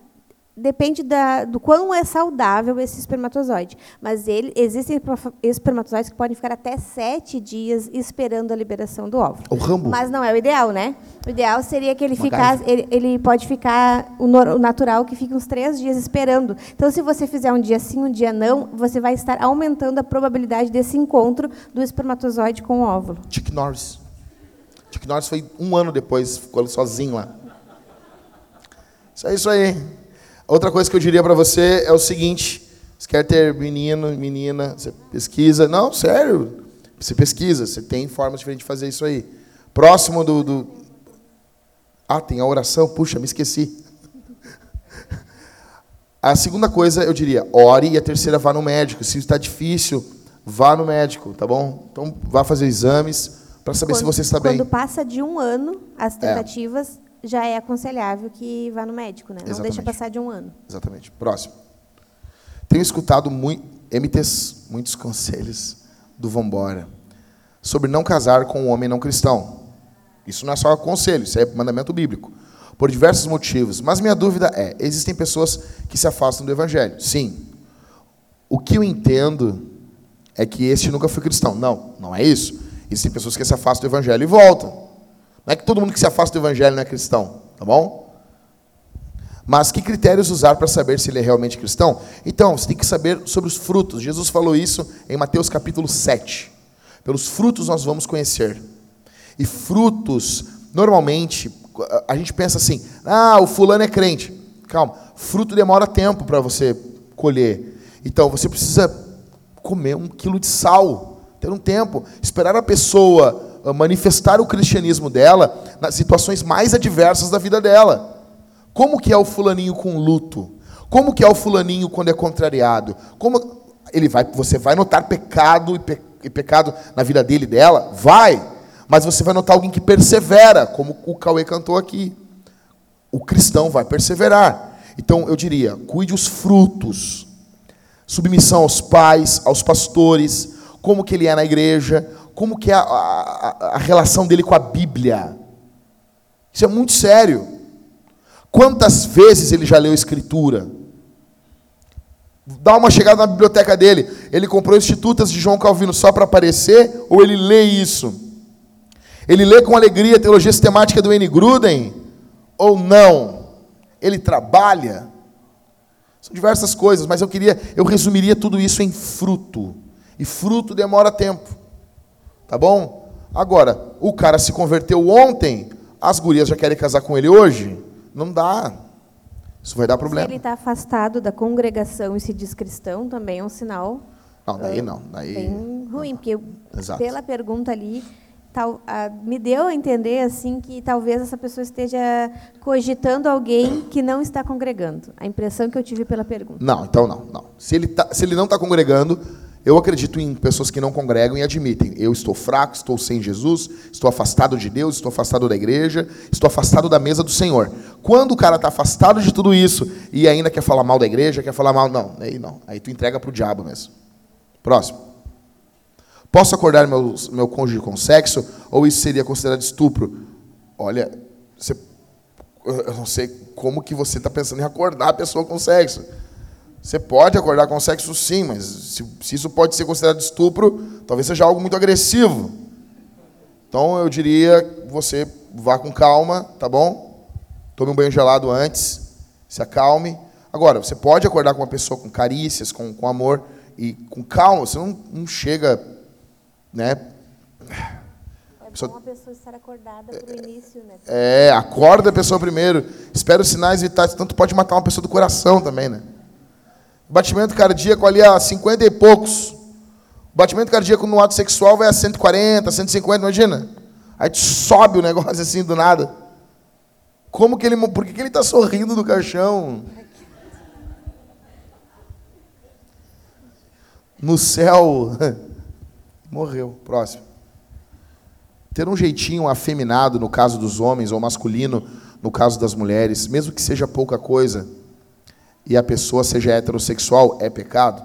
Depende da, do quão é saudável esse espermatozoide. Mas ele, existem espermatozoides que podem ficar até sete dias esperando a liberação do óvulo. O rambo. Mas não é o ideal, né? O ideal seria que ele ficasse. Ele, ele, pode ficar o, o natural que fique uns três dias esperando. Então, se você fizer um dia sim, um dia não, você vai estar aumentando a probabilidade desse encontro do espermatozoide com o óvulo. Chuck Norris. Chuck Norris foi um ano depois, ficou sozinho lá. Isso é isso aí. Outra coisa que eu diria para você é o seguinte: você quer ter menino, menina, você pesquisa. Não, sério. Você pesquisa, você tem formas diferentes de fazer isso aí. Próximo do, do. Ah, tem a oração. Puxa, me esqueci. A segunda coisa eu diria, ore. E a terceira, vá no médico. Se está difícil, vá no médico, tá bom? Então, vá fazer exames para saber quando, se você está bem. Quando passa de um ano as tentativas, é já é aconselhável que vá no médico, né? Não deixa passar de um ano. Exatamente. Próximo. Tenho escutado muito, MTs, muitos conselhos do Vambora sobre não casar com um homem não cristão. Isso não é só conselho, isso é mandamento bíblico. Por diversos motivos. Mas minha dúvida é: existem pessoas que se afastam do evangelho? Sim. O que eu entendo é que este nunca foi cristão. Não, não é isso. Existem pessoas que se afastam do evangelho e voltam. Não é que todo mundo que se afasta do evangelho não é cristão, tá bom? Mas que critérios usar para saber se ele é realmente cristão? Então, você tem que saber sobre os frutos. Jesus falou isso em Mateus capítulo 7. Pelos frutos nós vamos conhecer. E frutos, normalmente, a gente pensa assim: ah, o fulano é crente. Calma, fruto demora tempo para você colher. Então, você precisa comer um quilo de sal, ter um tempo, esperar a pessoa manifestar o cristianismo dela nas situações mais adversas da vida dela. Como que é o fulaninho com luto? Como que é o fulaninho quando é contrariado? Como ele vai, você vai notar pecado e, pe, e pecado na vida dele e dela? Vai. Mas você vai notar alguém que persevera, como o Cauê cantou aqui. O cristão vai perseverar. Então eu diria, cuide os frutos. Submissão aos pais, aos pastores, como que ele é na igreja, como que é a, a, a relação dele com a Bíblia. Isso é muito sério. Quantas vezes ele já leu a Escritura? Dá uma chegada na biblioteca dele. Ele comprou Institutas de João Calvino só para aparecer? Ou ele lê isso? Ele lê com alegria a teologia sistemática do N. Gruden? Ou não? Ele trabalha? São diversas coisas, mas eu queria, eu resumiria tudo isso em fruto. E fruto demora tempo. Tá bom? Agora, o cara se converteu ontem, as gurias já querem casar com ele hoje? Não dá. Isso vai dar problema. Se ele está afastado da congregação e se diz cristão, também é um sinal. Não, daí não. Daí... Bem ruim, porque Exato. pela pergunta ali, tal, a, me deu a entender assim que talvez essa pessoa esteja cogitando alguém que não está congregando. A impressão que eu tive pela pergunta. Não, então não. não. Se, ele tá, se ele não está congregando, eu acredito em pessoas que não congregam e admitem: eu estou fraco, estou sem Jesus, estou afastado de Deus, estou afastado da igreja, estou afastado da mesa do Senhor. Quando o cara está afastado de tudo isso e ainda quer falar mal da igreja, quer falar mal. Não, aí não. Aí tu entrega para o diabo mesmo. Próximo. Posso acordar meu, meu cônjuge com sexo ou isso seria considerado estupro? Olha, você, eu não sei como que você está pensando em acordar a pessoa com sexo. Você pode acordar com sexo sim, mas se, se, isso pode ser considerado estupro, talvez seja algo muito agressivo. Então eu diria você vá com calma, tá bom? Tome um banho gelado antes, se acalme. Agora, você pode acordar com uma pessoa com carícias, com, com amor e com calma. Você não, não chega, né? É Pessoa- bom a pessoa estar acordada para o início, né? É, acorda a pessoa primeiro. Espera os sinais vitais. Tanto pode matar uma pessoa do coração também, né? Batimento cardíaco ali a 50 e poucos. Batimento cardíaco no ato sexual vai a 140, 150, imagina. Aí te sobe o negócio assim do nada. Como que ele. Por que, que ele está sorrindo do caixão? No céu. Morreu. Próximo. Ter um jeitinho afeminado no caso dos homens, ou masculino no caso das mulheres, mesmo que seja pouca coisa, e a pessoa seja heterossexual, é pecado?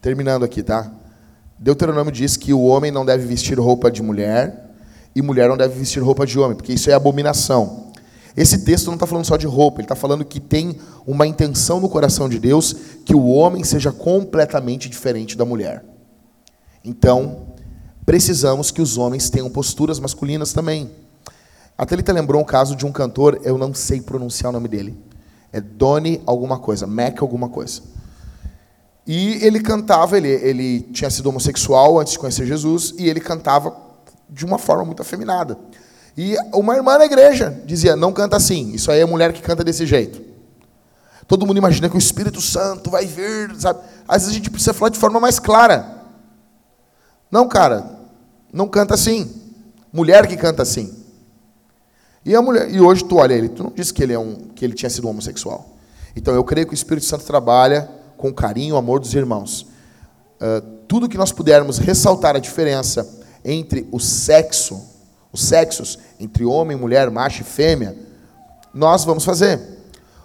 Terminando aqui, tá? Deuteronômio diz que o homem não deve vestir roupa de mulher e mulher não deve vestir roupa de homem, porque isso é abominação. Esse texto não está falando só de roupa, ele está falando que tem uma intenção no coração de Deus que o homem seja completamente diferente da mulher. Então, precisamos que os homens tenham posturas masculinas também. A Thalita lembrou um caso de um cantor, eu não sei pronunciar o nome dele. É Donnie alguma coisa, Mac alguma coisa. E ele cantava, ele, ele tinha sido homossexual antes de conhecer Jesus, e ele cantava de uma forma muito afeminada. E uma irmã na igreja dizia: não canta assim, isso aí é mulher que canta desse jeito. Todo mundo imagina que o Espírito Santo vai vir, sabe? Às vezes a gente precisa falar de forma mais clara. Não, cara, não canta assim. Mulher que canta assim. E a mulher, e hoje tu olha ele, tu não disse que ele é um, que ele tinha sido homossexual. Então eu creio que o Espírito Santo trabalha com carinho, amor dos irmãos. Ah, tudo que nós pudermos ressaltar a diferença entre o sexo, os sexos entre homem, mulher, macho e fêmea, nós vamos fazer.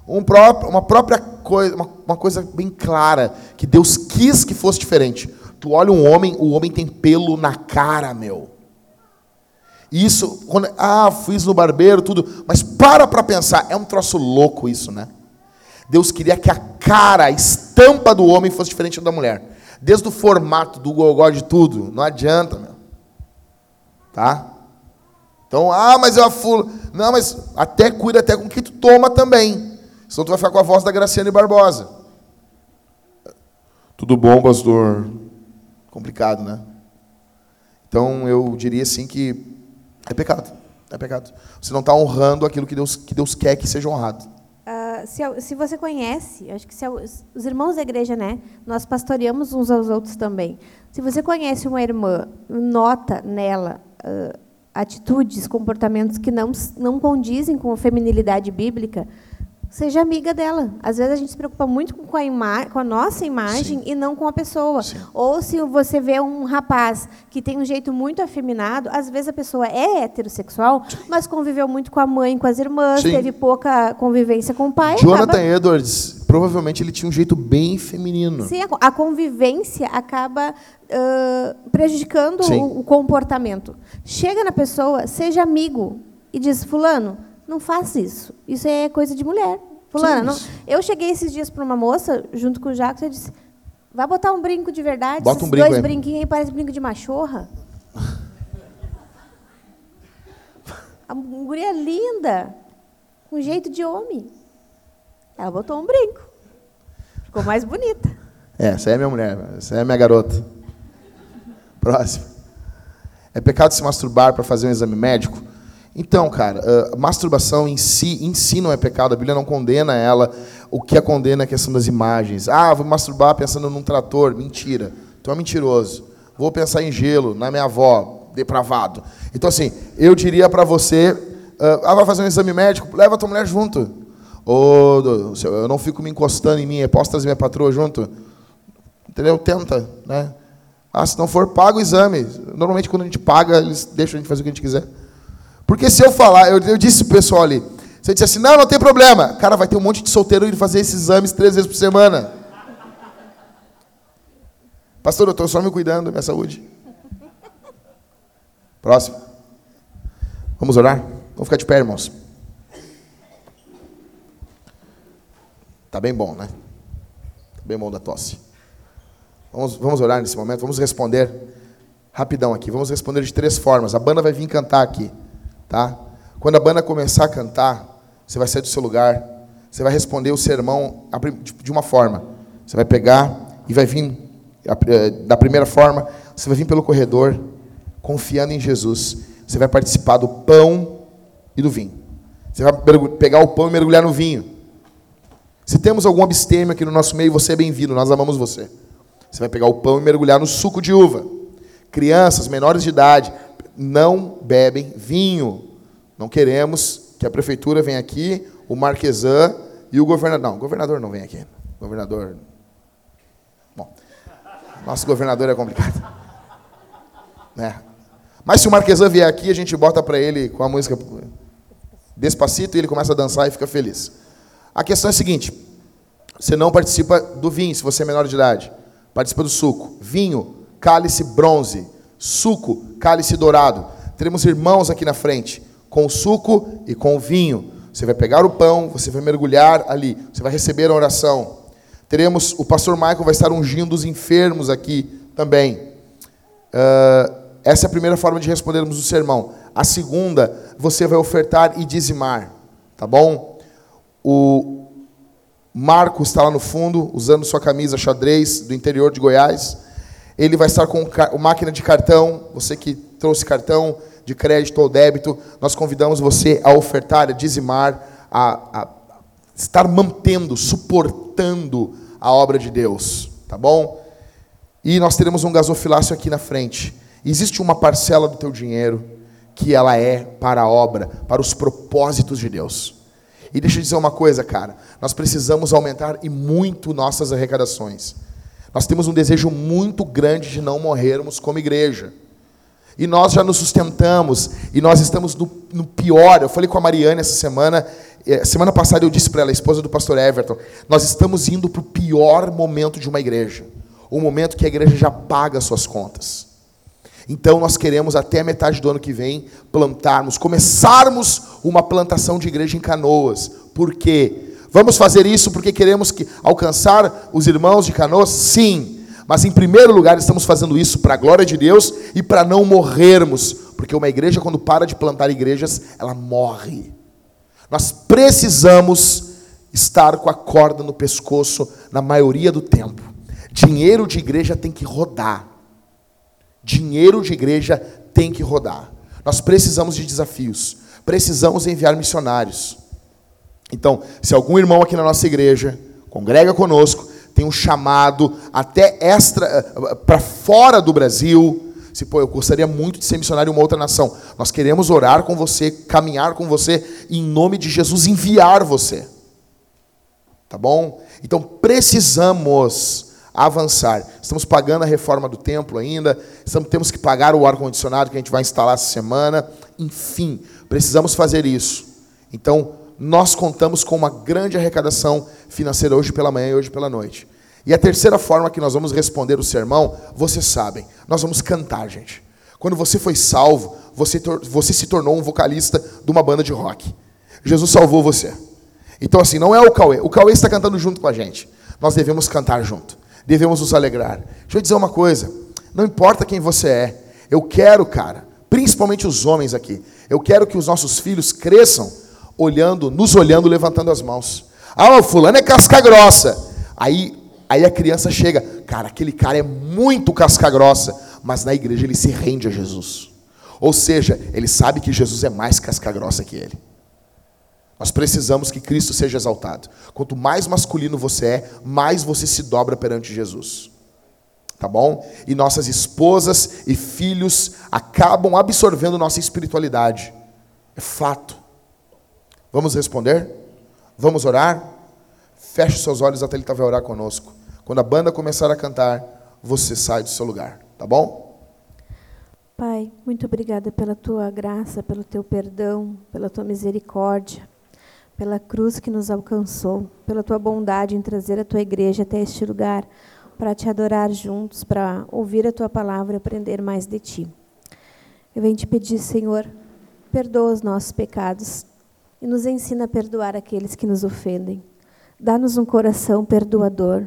Um pró- uma própria coisa, uma, uma coisa bem clara que Deus quis que fosse diferente. Tu olha um homem, o homem tem pelo na cara, meu. Isso, quando, ah, fiz no barbeiro, tudo. Mas para para pensar, é um troço louco isso, né? Deus queria que a cara, a estampa do homem fosse diferente da mulher. Desde o formato, do gogó, de tudo. Não adianta, meu. Tá? Então, ah, mas eu fulo. Não, mas até cuida até com o que tu toma também. Senão tu vai ficar com a voz da Graciane Barbosa. Tudo bom, pastor? Complicado, né? Então eu diria assim que é pecado. É pecado. Você não está honrando aquilo que Deus, que Deus quer que seja honrado. Ah, se, se você conhece, acho que se, os irmãos da igreja, né? Nós pastoreamos uns aos outros também. Se você conhece uma irmã, nota nela ah, atitudes, comportamentos que não, não condizem com a feminilidade bíblica, seja amiga dela. Às vezes a gente se preocupa muito com a, ima com a nossa imagem e não com a pessoa. Sim. Ou se você vê um rapaz que tem um jeito muito afeminado, às vezes a pessoa é heterossexual, mas conviveu muito com a mãe, com as irmãs, Sim. teve pouca convivência com o pai. Jonathan acaba- Edwards, provavelmente ele tinha um jeito bem feminino. Sim, a co- a convivência acaba ãh, prejudicando Sim. o, o comportamento. Chega na pessoa, seja amigo, e diz, fulano, não faça isso. Isso é coisa de mulher. Fulana, não. Eu cheguei esses dias para uma moça, junto com o Jacques, eu disse, vai botar um brinco de verdade, Bota um esses brinco dois aí. brinquinhos aí parecem brinco de machorra. A guria linda, com jeito de homem. Ela botou um brinco. Ficou mais bonita. É, essa aí é minha mulher, essa aí é minha garota. Próximo. É pecado se masturbar para fazer um exame médico? Então, cara, ah, masturbação em si, em si não é pecado, a Bíblia não condena ela. O que a condena é a questão das imagens. Ah, vou masturbar pensando num trator. Mentira. Tu é mentiroso. Vou pensar em gelo, na minha avó, depravado. Então, assim, eu diria para você, ah, ah, vai fazer um exame médico, leva a tua mulher junto. Eu eu não fico me encostando em mim, posso trazer minha patroa junto? Entendeu? Tenta, né? Ah, se não for, paga o exame. Normalmente, quando a gente paga, eles deixam a gente fazer o que a gente quiser. Porque se eu falar, eu, eu disse pro pessoal ali, você disse assim, não, não tem problema. Cara, vai ter um monte de solteiro indo fazer esses exames três vezes por semana. Pastor, eu estou só me cuidando da minha saúde. Próximo. Vamos orar? Vamos ficar de pé, irmãos. Tá bem bom, né? Tá bem bom da tosse. Vamos, vamos orar nesse momento, vamos responder rapidão aqui. Vamos responder de três formas. A banda vai vir cantar aqui, tá? Quando a banda começar a cantar, você vai sair do seu lugar, você vai responder o sermão de uma forma. Você vai pegar e vai vir eh, da primeira forma, você vai vir pelo corredor, confiando em Jesus. Você vai participar do pão e do vinho. Você vai pegar o pão e mergulhar no vinho. Se temos algum abstêmio aqui no nosso meio, você é bem-vindo, nós amamos você. Você vai pegar o pão e mergulhar no suco de uva. Crianças menores de idade não bebem vinho. Não queremos que a prefeitura venha aqui, o marquesan e o governador. Não, o governador não vem aqui. O governador. Bom, nosso governador é complicado. Né? Mas se o marquesan vier aqui, a gente bota para ele com a música Despacito e ele começa a dançar e fica feliz. A questão é a seguinte: você não participa do vinho se você é menor de idade. Participa do suco. Vinho, cálice bronze. Suco, cálice dourado. Teremos irmãos aqui na frente, com o suco e com o vinho. Você vai pegar o pão, você vai mergulhar ali, você vai receber a oração. Teremos, o pastor Michael vai estar ungindo os enfermos aqui também. Uh, essa é a primeira forma de respondermos o sermão. A segunda, você vai ofertar e dizimar, tá bom? O Marco está lá no fundo, usando sua camisa xadrez do interior de Goiás. Ele vai estar com máquina de cartão, você que trouxe cartão de crédito ou débito, nós convidamos você a ofertar, a dizimar, a, a estar mantendo, suportando a obra de Deus, tá bom? E nós teremos um gasofilácio aqui na frente. Existe uma parcela do teu dinheiro que ela é para a obra, para os propósitos de Deus. E deixa eu dizer uma coisa, cara, nós precisamos aumentar e muito nossas arrecadações. Nós temos um desejo muito grande de não morrermos como igreja. E nós já nos sustentamos, e nós estamos no, no pior. Eu falei com a Mariana essa semana, eh, semana passada eu disse para ela, a esposa do pastor Everton, nós estamos indo para o pior momento de uma igreja. O momento que a igreja já paga suas contas. Então nós queremos até metade do ano que vem plantarmos, começarmos uma plantação de igreja em Canoas. Por quê? Vamos fazer isso porque queremos que alcançar os irmãos de Canoas? Sim. Mas em primeiro lugar estamos fazendo isso para a glória de Deus e para não morrermos, porque uma igreja quando para de plantar igrejas, ela morre. Nós precisamos estar com a corda no pescoço na maioria do tempo. Dinheiro de igreja tem que rodar. Dinheiro de igreja tem que rodar. Nós precisamos de desafios. Precisamos enviar missionários. Então, se algum irmão aqui na nossa igreja congrega conosco, tem um chamado até extra para fora do Brasil, se pô, eu gostaria muito de ser missionário em uma outra nação. Nós queremos orar com você, caminhar com você, e em nome de Jesus enviar você. Tá bom? Então precisamos avançar. Estamos pagando a reforma do templo ainda, estamos, temos que pagar o ar-condicionado que a gente vai instalar essa semana. Enfim, precisamos fazer isso. Então, nós contamos com uma grande arrecadação financeira hoje pela manhã e hoje pela noite. E a terceira forma que nós vamos responder o sermão, vocês sabem, nós vamos cantar, gente. Quando você foi salvo, você, você se tornou um vocalista de uma banda de rock. Jesus salvou você. Então, assim, não é o Cauê. O Cauê está cantando junto com a gente. Nós devemos cantar junto devemos nos alegrar. Deixa eu dizer uma coisa: não importa quem você é, eu quero, cara, principalmente os homens aqui, eu quero que os nossos filhos cresçam olhando, nos olhando, levantando as mãos. Ah, o fulano é casca grossa. Aí, aí a criança chega, cara, aquele cara é muito casca grossa, mas na igreja ele se rende a Jesus. Ou seja, ele sabe que Jesus é mais casca grossa que ele. Nós precisamos que Cristo seja exaltado. Quanto mais masculino você é, mais você se dobra perante Jesus. Tá bom? E nossas esposas e filhos acabam absorvendo nossa espiritualidade. É fato. Vamos responder? Vamos orar? Feche seus olhos até ele vai orar conosco. Quando a banda começar a cantar, você sai do seu lugar. Tá bom? Pai, muito obrigada pela tua graça, pelo teu perdão, pela tua misericórdia pela cruz que nos alcançou, pela tua bondade em trazer a tua igreja até este lugar, para te adorar juntos, para ouvir a tua palavra e aprender mais de ti. Eu venho te pedir, Senhor, perdoa os nossos pecados e nos ensina a perdoar aqueles que nos ofendem. Dá-nos um coração perdoador.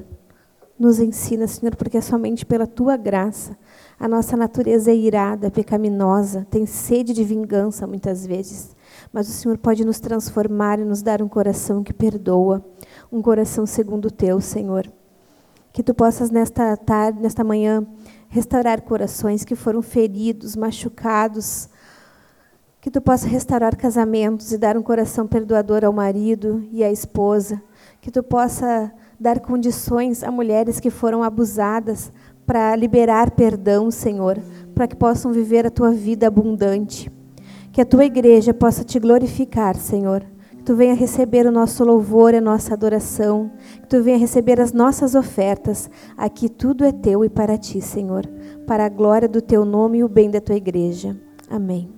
Nos ensina, Senhor, porque é somente pela tua graça. A nossa natureza é irada, pecaminosa, tem sede de vingança muitas vezes. mas o Senhor pode nos transformar e nos dar um coração que perdoa, um coração segundo o teu, Senhor. Que tu possas nesta tarde, nesta manhã, restaurar corações que foram feridos, machucados. Que tu possa restaurar casamentos e dar um coração perdoador ao marido e à esposa. Que tu possa dar condições a mulheres que foram abusadas para liberar perdão, Senhor, para que possam viver a tua vida abundante. Que a tua igreja possa te glorificar, Senhor. Que tu venha receber o nosso louvor e a nossa adoração. Que tu venha receber as nossas ofertas. Aqui tudo é teu e para ti, Senhor. Para a glória do teu nome e o bem da tua igreja. Amém.